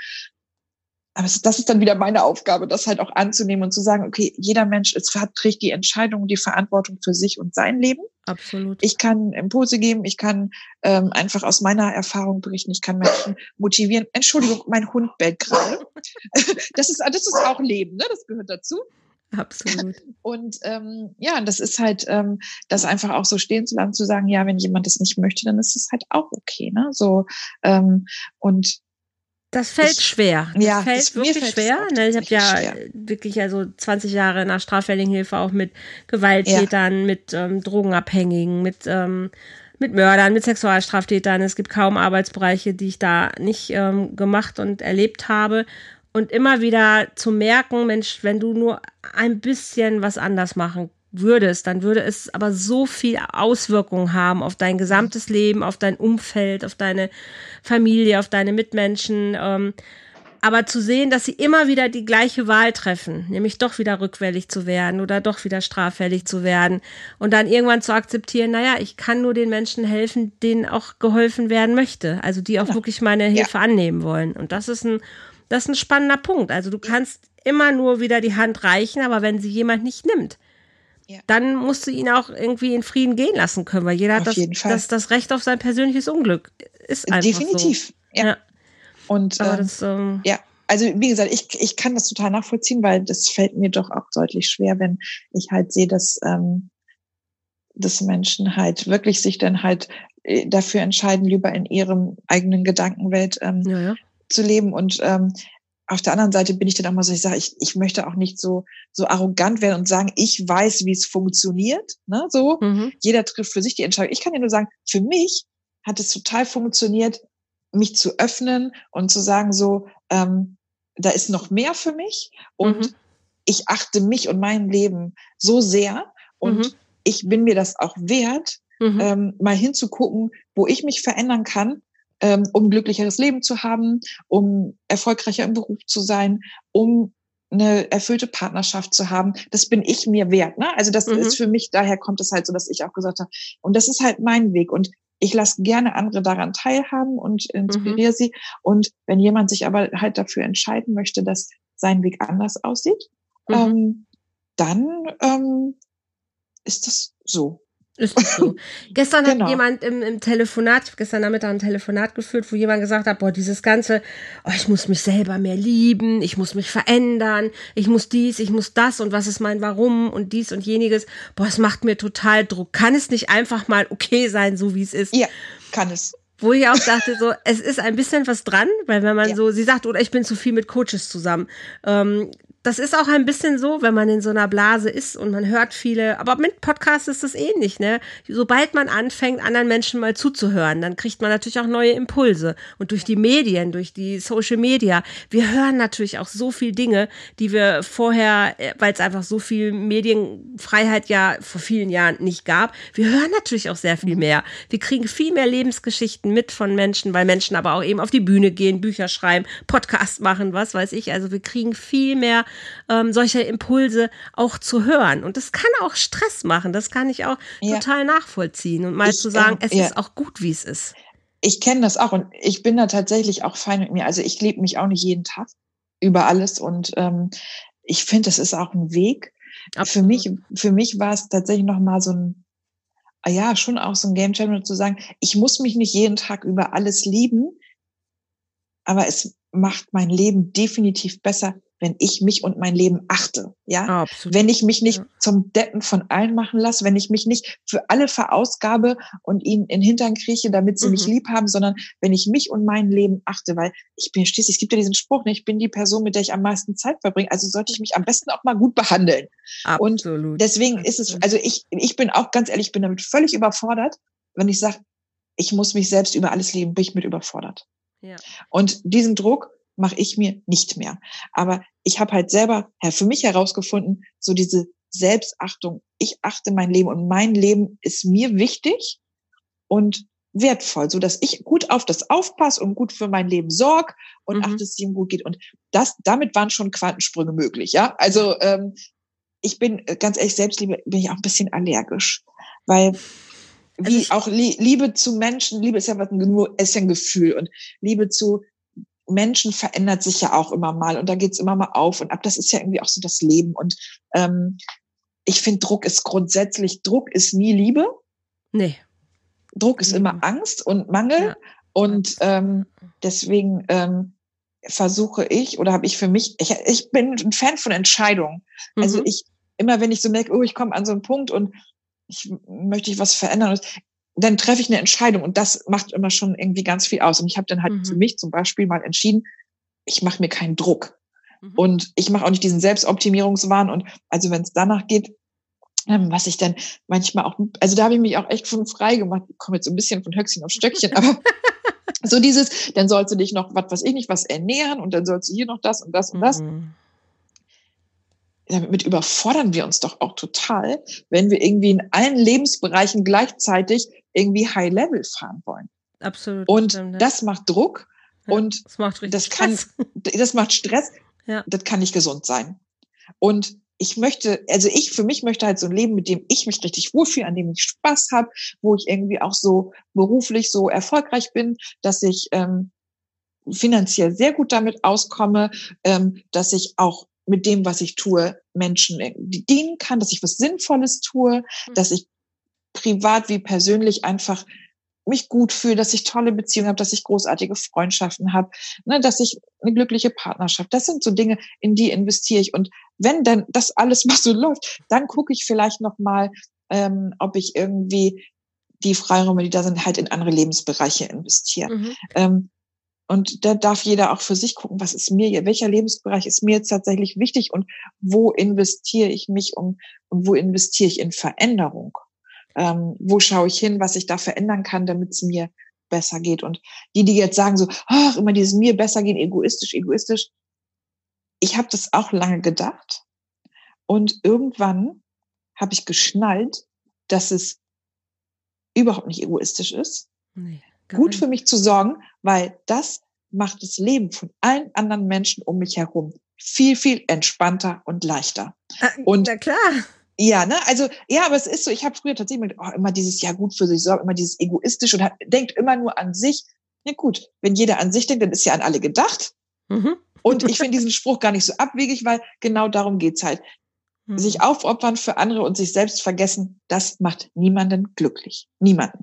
Aber das ist dann wieder meine Aufgabe, das halt auch anzunehmen und zu sagen, okay, jeder Mensch ist, trägt die Entscheidung, die Verantwortung für sich und sein Leben. Absolut. Ich kann Impulse geben, ich kann ähm, einfach aus meiner Erfahrung berichten, ich kann Menschen motivieren. Entschuldigung, mein Hund bellt gerade. das ist, das ist auch Leben, ne? Das gehört dazu. Absolut. Und ähm, ja, das ist halt, ähm, das einfach auch so stehen zu lassen, zu sagen, ja, wenn jemand das nicht möchte, dann ist es halt auch okay. Ne? So ähm, und das fällt ich, schwer. Das ja, fällt das, wirklich schwer. Ne? Ich habe ja schwer. wirklich also 20 Jahre nach straffälligen Hilfe auch mit Gewalttätern, ja. mit ähm, Drogenabhängigen, mit ähm, mit Mördern, mit Sexualstraftätern. Es gibt kaum Arbeitsbereiche, die ich da nicht ähm, gemacht und erlebt habe. Und immer wieder zu merken, Mensch, wenn du nur ein bisschen was anders machen würdest, dann würde es aber so viel Auswirkungen haben auf dein gesamtes Leben, auf dein Umfeld, auf deine Familie, auf deine Mitmenschen. Ähm, aber zu sehen, dass sie immer wieder die gleiche Wahl treffen, nämlich doch wieder rückfällig zu werden oder doch wieder straffällig zu werden und dann irgendwann zu akzeptieren, naja, ich kann nur den Menschen helfen, denen auch geholfen werden möchte, also die auch ja. wirklich meine Hilfe ja. annehmen wollen. Und das ist ein, das ist ein spannender Punkt. Also du kannst immer nur wieder die Hand reichen, aber wenn sie jemand nicht nimmt, ja. dann musst du ihn auch irgendwie in Frieden gehen lassen können, weil jeder auf hat das, das, das, Recht auf sein persönliches Unglück. Ist einfach Definitiv, so. ja. ja. Und ähm, das, ähm, ja, also wie gesagt, ich, ich kann das total nachvollziehen, weil das fällt mir doch auch deutlich schwer, wenn ich halt sehe, dass, ähm, dass Menschen halt wirklich sich dann halt äh, dafür entscheiden, lieber in ihrem eigenen Gedankenwelt ähm, ja, ja. zu leben. Und ähm, auf der anderen Seite bin ich dann auch mal so, ich sage, ich, ich möchte auch nicht so, so arrogant werden und sagen, ich weiß, wie es funktioniert. Ne? So, mhm. jeder trifft für sich die Entscheidung. Ich kann dir nur sagen, für mich hat es total funktioniert, mich zu öffnen und zu sagen, so, ähm, da ist noch mehr für mich und mhm. ich achte mich und mein Leben so sehr und mhm. ich bin mir das auch wert, mhm. ähm, mal hinzugucken, wo ich mich verändern kann ähm, um ein glücklicheres Leben zu haben, um erfolgreicher im Beruf zu sein, um eine erfüllte Partnerschaft zu haben. Das bin ich mir wert. Ne? Also das mhm. ist für mich, daher kommt es halt so, dass ich auch gesagt habe, und das ist halt mein Weg. Und ich lasse gerne andere daran teilhaben und inspiriere mhm. sie. Und wenn jemand sich aber halt dafür entscheiden möchte, dass sein Weg anders aussieht, mhm. ähm, dann ähm, ist das so. Ist das so? gestern genau. hat jemand im, im Telefonat, ich habe gestern Nachmittag ein Telefonat geführt, wo jemand gesagt hat, boah, dieses ganze, oh, ich muss mich selber mehr lieben, ich muss mich verändern, ich muss dies, ich muss das und was ist mein Warum und dies und jeniges. Boah, es macht mir total Druck. Kann es nicht einfach mal okay sein, so wie es ist? Ja, kann es wo ich auch dachte, so, es ist ein bisschen was dran, weil wenn man ja. so, sie sagt, oder ich bin zu viel mit Coaches zusammen, ähm, das ist auch ein bisschen so, wenn man in so einer Blase ist und man hört viele, aber mit Podcasts ist das ähnlich, ne? Sobald man anfängt, anderen Menschen mal zuzuhören, dann kriegt man natürlich auch neue Impulse. Und durch die Medien, durch die Social Media, wir hören natürlich auch so viel Dinge, die wir vorher, äh, weil es einfach so viel Medienfreiheit ja vor vielen Jahren nicht gab, wir hören natürlich auch sehr viel mehr. Wir kriegen viel mehr Lebensgeschichten mit von Menschen, weil Menschen aber auch eben auf die Bühne gehen, Bücher schreiben, Podcasts machen, was weiß ich. Also wir kriegen viel mehr ähm, solche Impulse auch zu hören. Und das kann auch Stress machen. Das kann ich auch ja. total nachvollziehen. Und mal ich, zu sagen, äh, es ja. ist auch gut, wie es ist. Ich kenne das auch und ich bin da tatsächlich auch fein mit mir. Also ich lebe mich auch nicht jeden Tag über alles und ähm, ich finde, das ist auch ein Weg. Absolut. Für mich, für mich war es tatsächlich noch mal so ein, ah ja, schon auch so ein Game Changer zu sagen, ich muss mich nicht jeden Tag über alles lieben, aber es macht mein Leben definitiv besser, wenn ich mich und mein Leben achte, ja, Absolut. wenn ich mich nicht ja. zum Deppen von allen machen lasse, wenn ich mich nicht für alle verausgabe und ihnen in den Hintern krieche, damit sie mhm. mich lieb haben, sondern wenn ich mich und mein Leben achte, weil ich bin schließlich, es gibt ja diesen Spruch, ne, ich bin die Person, mit der ich am meisten Zeit verbringe, also sollte ich mich am besten auch mal gut behandeln. Absolut. Und deswegen Absolut. ist es, also ich, ich bin auch ganz ehrlich, ich bin damit völlig überfordert, wenn ich sage, ich muss mich selbst über alles lieben, bin ich mit überfordert. Ja. Und diesen Druck mache ich mir nicht mehr. Aber ich habe halt selber für mich herausgefunden, so diese Selbstachtung. Ich achte mein Leben und mein Leben ist mir wichtig und wertvoll, so dass ich gut auf das aufpasse und gut für mein Leben sorg und mhm. achte, dass es ihm gut geht. Und das, damit waren schon Quantensprünge möglich, ja. Also ähm, ich bin äh, ganz ehrlich, Selbstliebe bin ich auch ein bisschen allergisch, weil also wie auch Liebe zu Menschen, Liebe ist ja was, nur ist ja ein Gefühl und Liebe zu Menschen verändert sich ja auch immer mal und da geht's immer mal auf und ab. Das ist ja irgendwie auch so das Leben. Und ähm, ich finde, Druck ist grundsätzlich, Druck ist nie Liebe. Nee. Druck ist immer Angst und Mangel. Ja. Und ähm, deswegen ähm, versuche ich oder habe ich für mich, ich, ich bin ein Fan von Entscheidungen. Also mhm. Also ich, immer wenn ich so merke, oh, ich komme an so einen Punkt und ich möchte ich was verändern dann treffe ich eine Entscheidung und das macht immer schon irgendwie ganz viel aus. Und ich habe dann halt mhm. für mich zum Beispiel mal entschieden, ich mache mir keinen Druck. Mhm. Und ich mache auch nicht diesen Selbstoptimierungswahn. Und also wenn es danach geht, ähm, was ich dann manchmal auch, also da habe ich mich auch echt von frei gemacht. Ich komme jetzt so ein bisschen von Höchstchen auf Stöckchen, aber so dieses, dann sollst du dich noch, was weiß ich nicht, was ernähren und dann sollst du hier noch das und das und das. Mhm damit überfordern wir uns doch auch total, wenn wir irgendwie in allen Lebensbereichen gleichzeitig irgendwie High Level fahren wollen. Absolut. Und stimmt, das macht Druck ja, und das, macht das kann, das macht Stress. Ja. Das kann nicht gesund sein. Und ich möchte, also ich für mich möchte halt so ein Leben, mit dem ich mich richtig wohlfühle, an dem ich Spaß habe, wo ich irgendwie auch so beruflich so erfolgreich bin, dass ich ähm, finanziell sehr gut damit auskomme, ähm, dass ich auch mit dem, was ich tue, Menschen dienen kann, dass ich was Sinnvolles tue, mhm. dass ich privat wie persönlich einfach mich gut fühle, dass ich tolle Beziehungen habe, dass ich großartige Freundschaften habe, ne, dass ich eine glückliche Partnerschaft. Das sind so Dinge, in die investiere ich. Und wenn dann das alles mal so läuft, dann gucke ich vielleicht noch mal, ähm, ob ich irgendwie die Freiräume, die da sind, halt in andere Lebensbereiche investiere. Mhm. Ähm, und da darf jeder auch für sich gucken, was ist mir, welcher Lebensbereich ist mir jetzt tatsächlich wichtig und wo investiere ich mich um und wo investiere ich in Veränderung? Ähm, wo schaue ich hin, was ich da verändern kann, damit es mir besser geht? Und die, die jetzt sagen so, ach, immer dieses mir besser gehen, egoistisch, egoistisch. Ich habe das auch lange gedacht und irgendwann habe ich geschnallt, dass es überhaupt nicht egoistisch ist. Nee gut für mich zu sorgen, weil das macht das Leben von allen anderen Menschen um mich herum viel, viel entspannter und leichter. Ah, und na klar. Ja, ne, also ja, aber es ist so, ich habe früher tatsächlich oh, immer dieses ja gut für sich sorgen, immer dieses egoistisch und hat, denkt immer nur an sich. Ja gut, wenn jeder an sich denkt, dann ist ja an alle gedacht. Mhm. Und ich finde diesen Spruch gar nicht so abwegig, weil genau darum geht's halt. Mhm. Sich aufopfern für andere und sich selbst vergessen, das macht niemanden glücklich. Niemanden.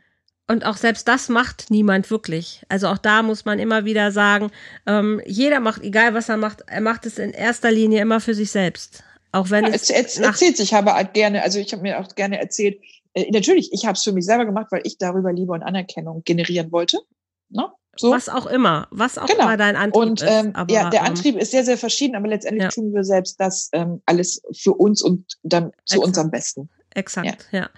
Und auch selbst das macht niemand wirklich. Also auch da muss man immer wieder sagen, ähm, jeder macht, egal was er macht, er macht es in erster Linie immer für sich selbst. Auch wenn ja, es, es erzählt sich aber halt gerne, also ich habe mir auch gerne erzählt, äh, natürlich, ich habe es für mich selber gemacht, weil ich darüber Liebe und Anerkennung generieren wollte. Ne? So. Was auch immer, was auch genau. immer dein Antrieb und, ähm, ist. Aber, ja, der ähm, Antrieb ist sehr, sehr verschieden, aber letztendlich ja. tun wir selbst das ähm, alles für uns und dann zu Exakt. unserem Besten. Exakt, ja. ja.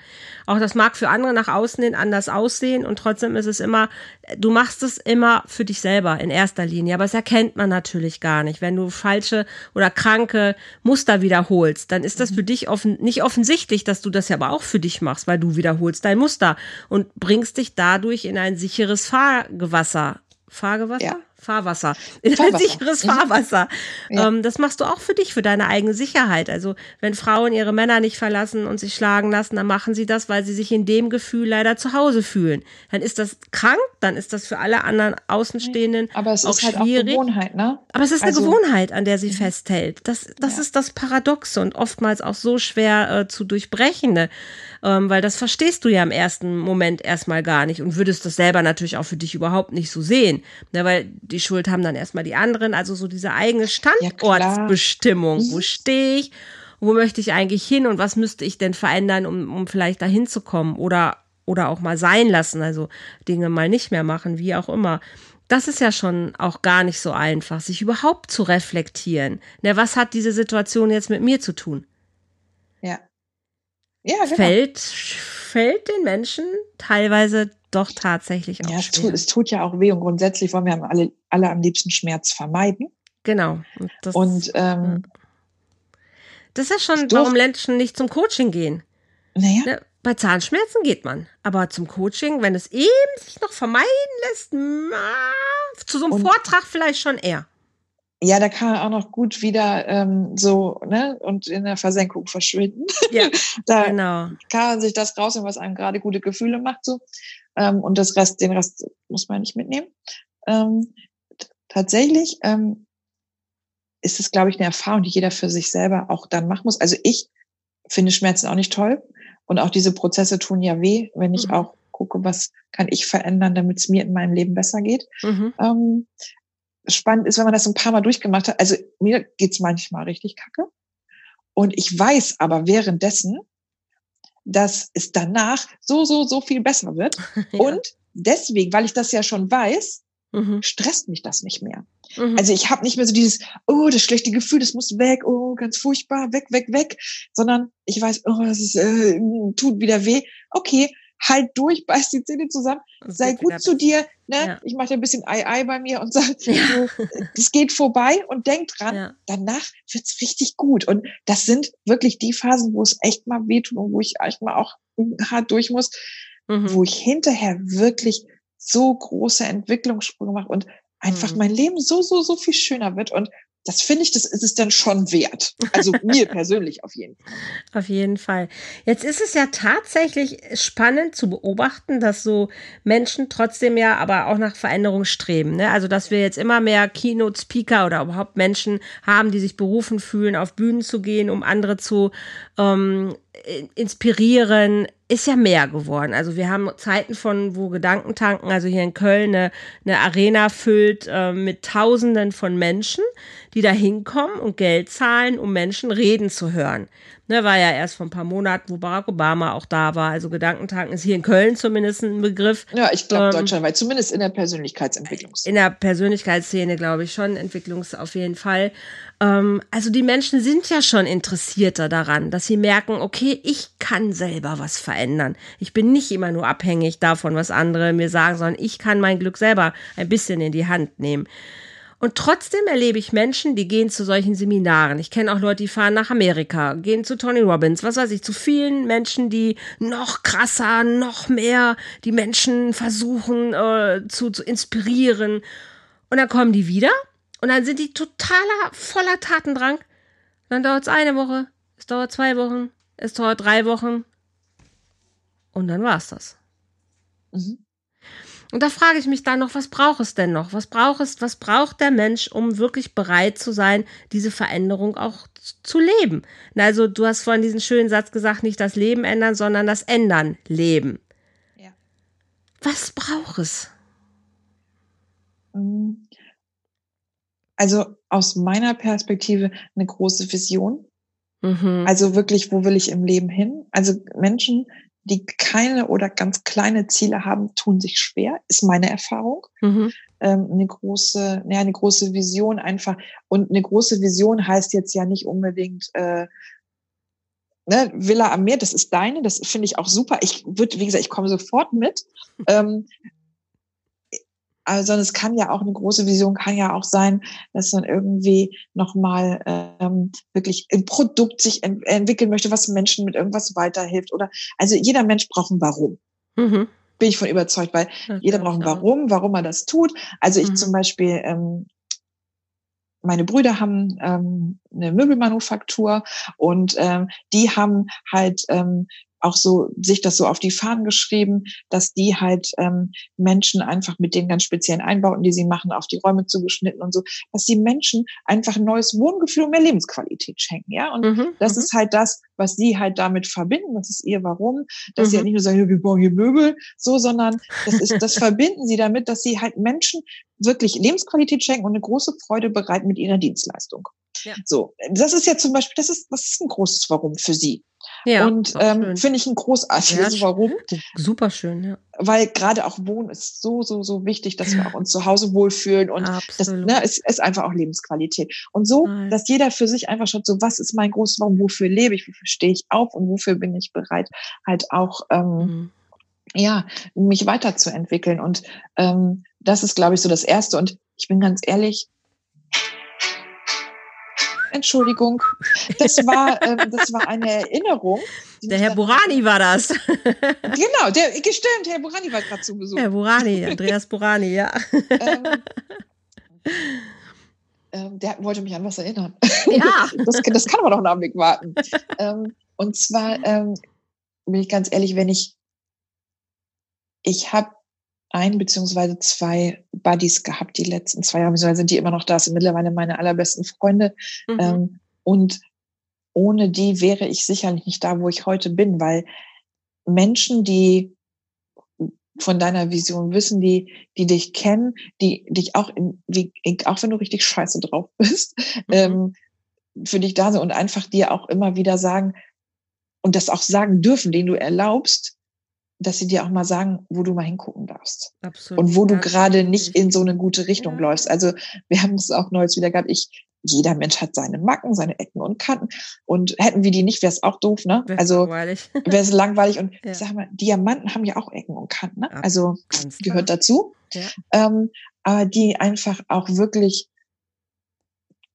Auch das mag für andere nach außen hin anders aussehen und trotzdem ist es immer, du machst es immer für dich selber in erster Linie, aber es erkennt man natürlich gar nicht. Wenn du falsche oder kranke Muster wiederholst, dann ist das mhm. für dich offen, nicht offensichtlich, dass du das ja aber auch für dich machst, weil du wiederholst dein Muster und bringst dich dadurch in ein sicheres Fahrgewasser. Fahrgewasser? Ja. Fahrwasser, in ein sicheres. Fahrwasser. Ja. Ähm, das machst du auch für dich, für deine eigene Sicherheit. Also wenn Frauen ihre Männer nicht verlassen und sich schlagen lassen, dann machen sie das, weil sie sich in dem Gefühl leider zu Hause fühlen. Dann ist das krank, dann ist das für alle anderen Außenstehenden Aber es auch ist halt schwierig. Auch Gewohnheit, ne? Aber es ist also, eine Gewohnheit, an der sie mhm. festhält. Das, das ja. ist das Paradoxe und oftmals auch so schwer äh, zu durchbrechende ähm, weil das verstehst du ja im ersten Moment erstmal gar nicht und würdest das selber natürlich auch für dich überhaupt nicht so sehen, ne, weil die Schuld haben dann erstmal die anderen, also so diese eigene Standortsbestimmung, ja, wo stehe ich, wo möchte ich eigentlich hin? Und was müsste ich denn verändern, um, um vielleicht dahin zu kommen oder oder auch mal sein lassen, also Dinge mal nicht mehr machen, wie auch immer. Das ist ja schon auch gar nicht so einfach, sich überhaupt zu reflektieren. Ne, was hat diese Situation jetzt mit mir zu tun? Ja. Genau. Fällt, fällt den Menschen teilweise doch tatsächlich auch ja, es schwer. Tut, es tut ja auch weh und grundsätzlich wollen wir alle, alle am liebsten Schmerz vermeiden. Genau. Und, das, und ähm, das ist ja schon, warum Menschen nicht zum Coaching gehen. Naja. Ne, bei Zahnschmerzen geht man, aber zum Coaching, wenn es eben sich noch vermeiden lässt, zu so einem und, Vortrag vielleicht schon eher. Ja, da kann man auch noch gut wieder ähm, so, ne, und in der Versenkung verschwinden. Ja, da genau. kann man sich das rausnehmen, was einem gerade gute Gefühle macht, so. Ähm, und das Rest, den Rest muss man nicht mitnehmen. Ähm, tatsächlich ähm, ist es, glaube ich, eine Erfahrung, die jeder für sich selber auch dann machen muss. Also ich finde Schmerzen auch nicht toll. Und auch diese Prozesse tun ja weh, wenn ich mhm. auch gucke, was kann ich verändern, damit es mir in meinem Leben besser geht. Mhm. Ähm, spannend ist, wenn man das ein paar Mal durchgemacht hat. Also mir geht's manchmal richtig kacke. Und ich weiß aber währenddessen, dass es danach so, so, so viel besser wird. ja. Und deswegen, weil ich das ja schon weiß, mhm. stresst mich das nicht mehr. Mhm. Also ich habe nicht mehr so dieses, oh, das schlechte Gefühl, das muss weg, oh, ganz furchtbar, weg, weg, weg, sondern ich weiß, oh, das ist, äh, tut wieder weh. Okay, halt durch, beiß die Zähne zusammen, sei gut zu dir, ne? Ja. Ich mache dir ein bisschen Ei-Ei bei mir und sage, ja. das geht vorbei und denk dran, ja. danach wird's richtig gut. Und das sind wirklich die Phasen, wo es echt mal wehtut und wo ich echt mal auch hart durch muss, mhm. wo ich hinterher wirklich so große Entwicklungssprünge mache und einfach mhm. mein Leben so, so, so viel schöner wird. Und das finde ich, das ist es dann schon wert. Also mir persönlich auf jeden Fall. Auf jeden Fall. Jetzt ist es ja tatsächlich spannend zu beobachten, dass so Menschen trotzdem ja aber auch nach Veränderung streben. Ne? Also, dass wir jetzt immer mehr Keynote-Speaker oder überhaupt Menschen haben, die sich berufen fühlen, auf Bühnen zu gehen, um andere zu ähm, inspirieren, ist ja mehr geworden. Also wir haben Zeiten von, wo Gedankentanken, also hier in Köln, eine, eine Arena füllt äh, mit Tausenden von Menschen, die da hinkommen und Geld zahlen, um Menschen reden zu hören. Ne, war ja erst vor ein paar Monaten, wo Barack Obama auch da war. Also Gedankentanken ist hier in Köln zumindest ein Begriff. Ja, ich glaube ähm, deutschlandweit, zumindest in der Persönlichkeitsentwicklungsszene. In der Persönlichkeitsszene glaube ich schon, Entwicklungs auf jeden Fall. Ähm, also die Menschen sind ja schon interessierter daran, dass sie merken, okay, ich kann selber was verändern. Ich bin nicht immer nur abhängig davon, was andere mir sagen, sondern ich kann mein Glück selber ein bisschen in die Hand nehmen. Und trotzdem erlebe ich Menschen, die gehen zu solchen Seminaren. Ich kenne auch Leute, die fahren nach Amerika, gehen zu Tony Robbins, was weiß ich, zu vielen Menschen, die noch krasser, noch mehr die Menschen versuchen äh, zu, zu inspirieren. Und dann kommen die wieder und dann sind die totaler, voller Tatendrang. Dann dauert es eine Woche, es dauert zwei Wochen, es dauert drei Wochen. Und dann war es das. Mhm. Und da frage ich mich dann noch, was braucht es denn noch? Was braucht es, was braucht der Mensch, um wirklich bereit zu sein, diese Veränderung auch zu leben? Also, du hast vorhin diesen schönen Satz gesagt, nicht das Leben ändern, sondern das Ändern leben. Ja. Was braucht es? Mm. Also aus meiner Perspektive eine große Vision. Mhm. Also wirklich, wo will ich im Leben hin? Also Menschen, die keine oder ganz kleine Ziele haben, tun sich schwer, ist meine Erfahrung. Mhm. Ähm, eine große, ja, eine große Vision einfach. Und eine große Vision heißt jetzt ja nicht unbedingt äh, ne, Villa am Meer, das ist deine, das finde ich auch super. Ich würde, wie gesagt, ich komme sofort mit. ähm, also es kann ja auch eine große Vision kann ja auch sein, dass man irgendwie nochmal ähm, wirklich ein Produkt sich ent entwickeln möchte, was Menschen mit irgendwas weiterhilft. Oder also jeder Mensch braucht ein Warum. Mhm. Bin ich von überzeugt, weil okay, jeder braucht ein Warum, warum er das tut. Also ich mhm. zum Beispiel, ähm, meine Brüder haben ähm, eine Möbelmanufaktur und ähm, die haben halt ähm, auch so sich das so auf die Fahnen geschrieben, dass die halt ähm, Menschen einfach mit den ganz speziellen Einbauten, die sie machen, auf die Räume zugeschnitten und so, dass die Menschen einfach ein neues Wohngefühl und mehr Lebensqualität schenken, ja. Und mhm, das mhm. ist halt das, was sie halt damit verbinden. Das ist ihr Warum, dass mhm. sie halt nicht nur sagen, wir bauen hier Möbel, so, sondern das ist, das verbinden sie damit, dass sie halt Menschen wirklich Lebensqualität schenken und eine große Freude bereiten mit ihrer Dienstleistung. Ja. So, das ist ja zum Beispiel, das ist, das ist ein großes Warum für sie. Ja, und ähm, finde ich ein großartiges ja, Warum. Super schön, ja. Weil gerade auch Wohnen ist so, so, so wichtig, dass wir auch uns zu Hause wohlfühlen und Absolut. das ne, ist, ist einfach auch Lebensqualität. Und so, Nein. dass jeder für sich einfach schaut, so was ist mein großes Warum, wofür lebe ich, wofür stehe ich auf und wofür bin ich bereit, halt auch ähm, mhm. ja, mich weiterzuentwickeln. Und ähm, das ist, glaube ich, so das Erste. Und ich bin ganz ehrlich, Entschuldigung. Das war, ähm, das war eine Erinnerung. Der Herr Burani war das. genau, der, stimmt, Herr Burani war gerade zu Besuch. Herr Burani, Andreas Burani, ja. ähm, ähm, der wollte mich an was erinnern. Ja. das, das kann aber noch einen Augenblick warten. ähm, und zwar ähm, bin ich ganz ehrlich, wenn ich, ich habe ein beziehungsweise zwei Buddies gehabt die letzten zwei Jahre, beziehungsweise sind die immer noch da, sind mittlerweile meine allerbesten Freunde. Mhm. Ähm, und ohne die wäre ich sicherlich nicht da, wo ich heute bin, weil Menschen, die von deiner Vision wissen, die, die dich kennen, die dich auch in, wie, auch wenn du richtig scheiße drauf bist, mhm. ähm, für dich da sind und einfach dir auch immer wieder sagen und das auch sagen dürfen, den du erlaubst, dass sie dir auch mal sagen, wo du mal hingucken darfst. Absolut. Und wo du gerade nicht in so eine gute Richtung ja. läufst. Also wir haben es auch neues wieder gehabt. Ich, jeder Mensch hat seine Macken, seine Ecken und Kanten. Und hätten wir die nicht, wäre es auch doof, ne? Wär's also wäre es langweilig. Und ja. ich sag mal, Diamanten haben ja auch Ecken und Kanten, ne? Also gehört dazu. Ja. Ähm, aber die einfach auch wirklich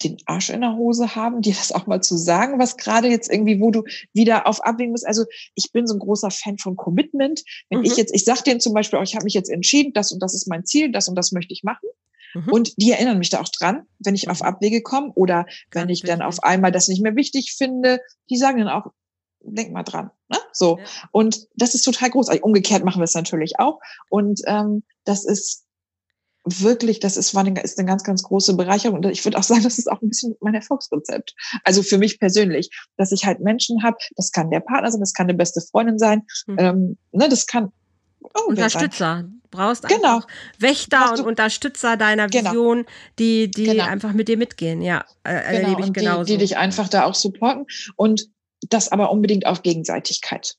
den Arsch in der Hose haben, dir das auch mal zu sagen, was gerade jetzt irgendwie, wo du wieder auf abwägen musst. Also ich bin so ein großer Fan von Commitment. Wenn mhm. ich jetzt, ich sag denen zum Beispiel, oh, ich habe mich jetzt entschieden, das und das ist mein Ziel, das und das möchte ich machen. Mhm. Und die erinnern mich da auch dran, wenn ich auf mhm. Abwege komme oder wenn Ganz ich dann auf einmal das nicht mehr wichtig finde. Die sagen dann auch, denk mal dran. Ne? So. Ja. Und das ist total großartig. Umgekehrt machen wir es natürlich auch. Und ähm, das ist wirklich, das ist, war eine, ist eine ganz, ganz große Bereicherung. Und ich würde auch sagen, das ist auch ein bisschen mein Erfolgsrezept. Also für mich persönlich, dass ich halt Menschen habe, das kann der Partner sein, das kann eine beste Freundin sein, mhm. ähm, ne, das kann Unterstützer. Du brauchst genau. einfach Wächter und Unterstützer deiner genau. Vision, genau. die, die genau. einfach mit dir mitgehen. Ja, äh, genau. erlebe ich genauso. Die, die dich einfach da auch supporten und das aber unbedingt auf Gegenseitigkeit.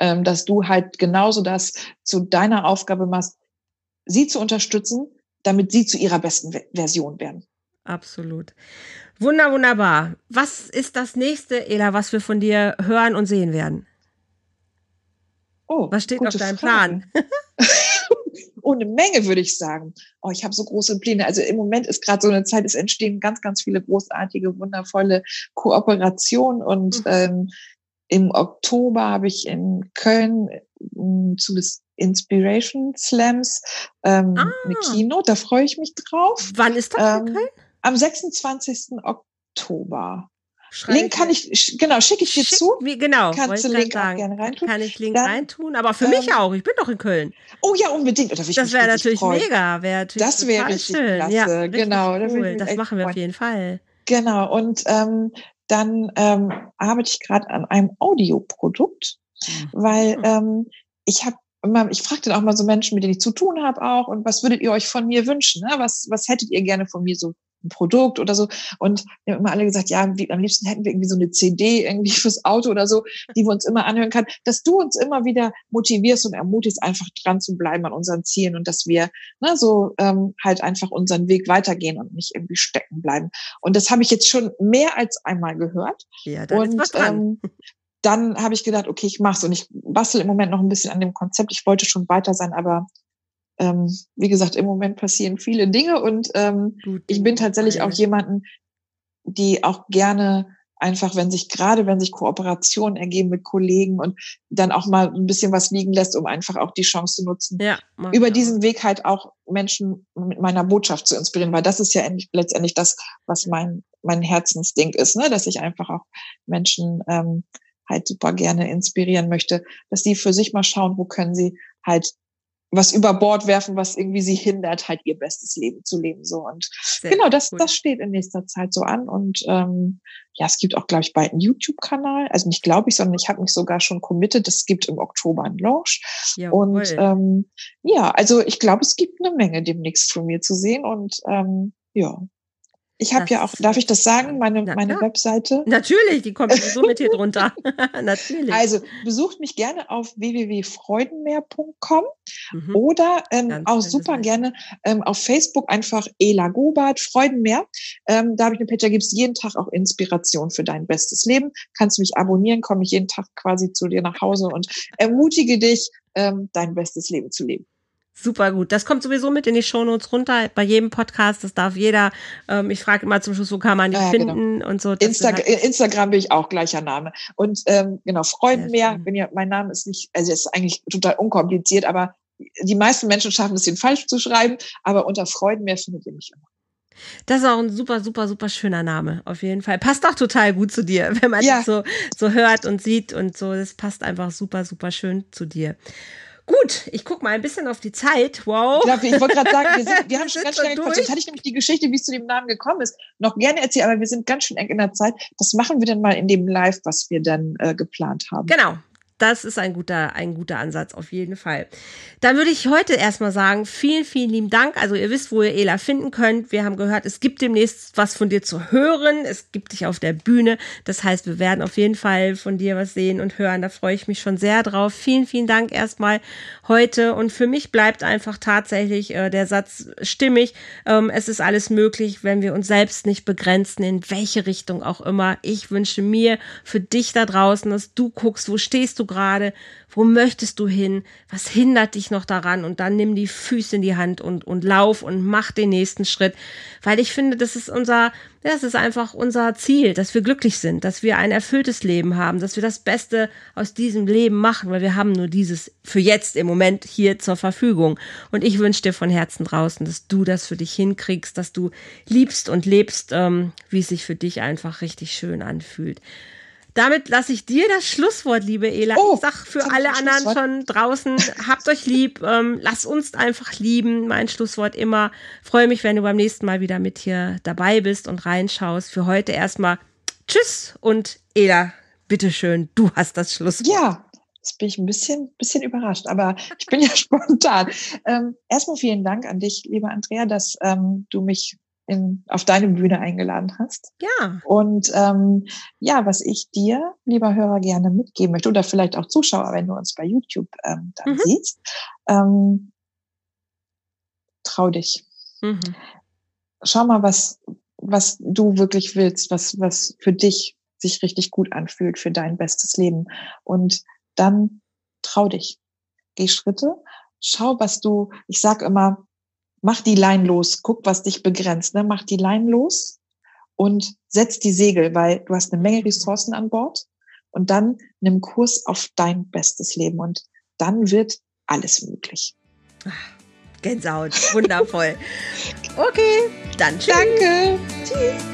Ähm, dass du halt genauso das zu deiner Aufgabe machst, sie zu unterstützen, damit sie zu ihrer besten Version werden. Absolut. Wunder, wunderbar. Was ist das nächste, Ela, was wir von dir hören und sehen werden? Oh, was steht auf deinem Fragen. Plan? oh, eine Menge, würde ich sagen. Oh, ich habe so große Pläne. Also im Moment ist gerade so eine Zeit, es entstehen ganz, ganz viele großartige, wundervolle Kooperationen und mhm. ähm, im Oktober habe ich in Köln ähm, zu des Inspiration Slams ähm, ah. eine Kino. Da freue ich mich drauf. Wann ist das ähm, Am 26. Oktober. Link kann ich, genau, schicke ich dir Schick, zu. Wie, genau, kannst du Link sagen. gerne reintun. Kann ich Link Dann, reintun, aber für ähm, mich auch. Ich bin doch in Köln. Oh ja, unbedingt. Da das wäre natürlich freuen. mega. Wär natürlich das wäre richtig schön. klasse. Ja, genau. Cool. Da das machen wir freuen. auf jeden Fall. Genau. Und ähm, dann ähm, arbeite ich gerade an einem Audioprodukt, mhm. weil ähm, ich habe immer, ich frage dann auch mal so Menschen, mit denen ich zu tun habe auch, und was würdet ihr euch von mir wünschen? Ne? Was, was hättet ihr gerne von mir so ein Produkt oder so. Und wir haben immer alle gesagt, ja, wie, am liebsten hätten wir irgendwie so eine CD irgendwie fürs Auto oder so, die wir uns immer anhören kann, dass du uns immer wieder motivierst und ermutigst, einfach dran zu bleiben an unseren Zielen und dass wir ne, so ähm, halt einfach unseren Weg weitergehen und nicht irgendwie stecken bleiben. Und das habe ich jetzt schon mehr als einmal gehört. Ja, dann und ist was dran. Ähm, dann habe ich gedacht, okay, ich mach's. Und ich bastel im Moment noch ein bisschen an dem Konzept. Ich wollte schon weiter sein, aber ähm, wie gesagt, im Moment passieren viele Dinge und ähm, ich bin tatsächlich auch jemanden, die auch gerne einfach, wenn sich gerade, wenn sich Kooperationen ergeben mit Kollegen und dann auch mal ein bisschen was liegen lässt, um einfach auch die Chance zu nutzen, ja, über diesen Weg halt auch Menschen mit meiner Botschaft zu inspirieren, weil das ist ja letztendlich das, was mein mein Herzensding ist, ne, dass ich einfach auch Menschen ähm, halt super gerne inspirieren möchte, dass die für sich mal schauen, wo können sie halt was über Bord werfen, was irgendwie sie hindert, halt ihr bestes Leben zu leben. So und Sehr genau, das, das steht in nächster Zeit so an. Und ähm, ja, es gibt auch, glaube ich, bald einen YouTube-Kanal. Also nicht glaube ich, sondern ich habe mich sogar schon committed. Es gibt im Oktober einen Launch. Jawohl. Und ähm, ja, also ich glaube, es gibt eine Menge demnächst von mir zu sehen. Und ähm, ja, ich habe ja auch, darf ich das sagen, meine, na, meine Webseite? Natürlich, die kommt sowieso mit hier drunter. Natürlich. Also besucht mich gerne auf www.freudenmeer.com mhm. oder ähm, auch super gerne ähm, auf Facebook einfach Ela Gobart, Freudenmeer. Ähm, da habe ich eine Page, da gibt's jeden Tag auch Inspiration für dein bestes Leben. Kannst mich abonnieren, komme ich jeden Tag quasi zu dir nach Hause und ermutige dich, ähm, dein bestes Leben zu leben. Super gut. Das kommt sowieso mit in die Shownotes runter. Bei jedem Podcast, das darf jeder. Ähm, ich frage immer zum Schluss, wo kann man die ja, finden genau. und so. Insta halt Instagram bin ich auch gleicher Name. Und ähm, genau, Freudenmeer, wenn ihr, mein Name ist nicht, also ist eigentlich total unkompliziert, aber die meisten Menschen schaffen es, den falsch zu schreiben, aber unter Freudenmeer findet ihr mich immer. Das ist auch ein super, super, super schöner Name, auf jeden Fall. Passt auch total gut zu dir, wenn man ja. das so, so hört und sieht und so. Das passt einfach super, super schön zu dir. Gut, ich gucke mal ein bisschen auf die Zeit. Wow. Ja, ich wollte gerade sagen, wir, sind, wir haben schon ganz schön eng Jetzt hatte ich nämlich die Geschichte, wie es zu dem Namen gekommen ist, noch gerne erzählen, aber wir sind ganz schön eng in der Zeit. Das machen wir dann mal in dem Live, was wir dann äh, geplant haben. Genau, das ist ein guter, ein guter Ansatz, auf jeden Fall. Dann würde ich heute erstmal sagen, vielen, vielen lieben Dank. Also ihr wisst, wo ihr Ela finden könnt. Wir haben gehört, es gibt demnächst was von dir zu hören. Es gibt dich auf der Bühne. Das heißt, wir werden auf jeden Fall von dir was sehen und hören. Da freue ich mich schon sehr drauf. Vielen, vielen Dank erstmal heute. Und für mich bleibt einfach tatsächlich äh, der Satz stimmig. Ähm, es ist alles möglich, wenn wir uns selbst nicht begrenzen, in welche Richtung auch immer. Ich wünsche mir für dich da draußen, dass du guckst, wo stehst du gerade? Wo möchtest du hin? Was hindert dich noch daran? Und dann nimm die Füße in die Hand und, und lauf und mach den nächsten Schritt. Weil ich finde, das ist unser, das ist einfach unser Ziel, dass wir glücklich sind, dass wir ein erfülltes Leben haben, dass wir das Beste aus diesem Leben machen, weil wir haben nur dieses für jetzt im Moment hier zur Verfügung. Und ich wünsche dir von Herzen draußen, dass du das für dich hinkriegst, dass du liebst und lebst, ähm, wie es sich für dich einfach richtig schön anfühlt. Damit lasse ich dir das Schlusswort, liebe Ela. Oh, ich sag für alle anderen schon draußen, habt euch lieb, ähm, lasst uns einfach lieben. Mein Schlusswort immer. Freue mich, wenn du beim nächsten Mal wieder mit hier dabei bist und reinschaust. Für heute erstmal Tschüss und Ela, bitteschön, du hast das Schlusswort. Ja, Jetzt bin ich ein bisschen, bisschen überrascht, aber ich bin ja spontan. Ähm, erstmal vielen Dank an dich, liebe Andrea, dass ähm, du mich in, auf deine Bühne eingeladen hast. Ja. Und ähm, ja, was ich dir, lieber Hörer, gerne mitgeben möchte, oder vielleicht auch Zuschauer, wenn du uns bei YouTube ähm, dann mhm. siehst, ähm, trau dich. Mhm. Schau mal, was, was du wirklich willst, was, was für dich sich richtig gut anfühlt, für dein bestes Leben. Und dann trau dich. Geh Schritte. Schau, was du, ich sag immer, mach die Lein los, guck, was dich begrenzt, ne? mach die Lein los und setz die Segel, weil du hast eine Menge Ressourcen an Bord und dann nimm Kurs auf dein bestes Leben und dann wird alles möglich. Gänsehaut, wundervoll. okay, dann tschüss. Danke. Tschüss.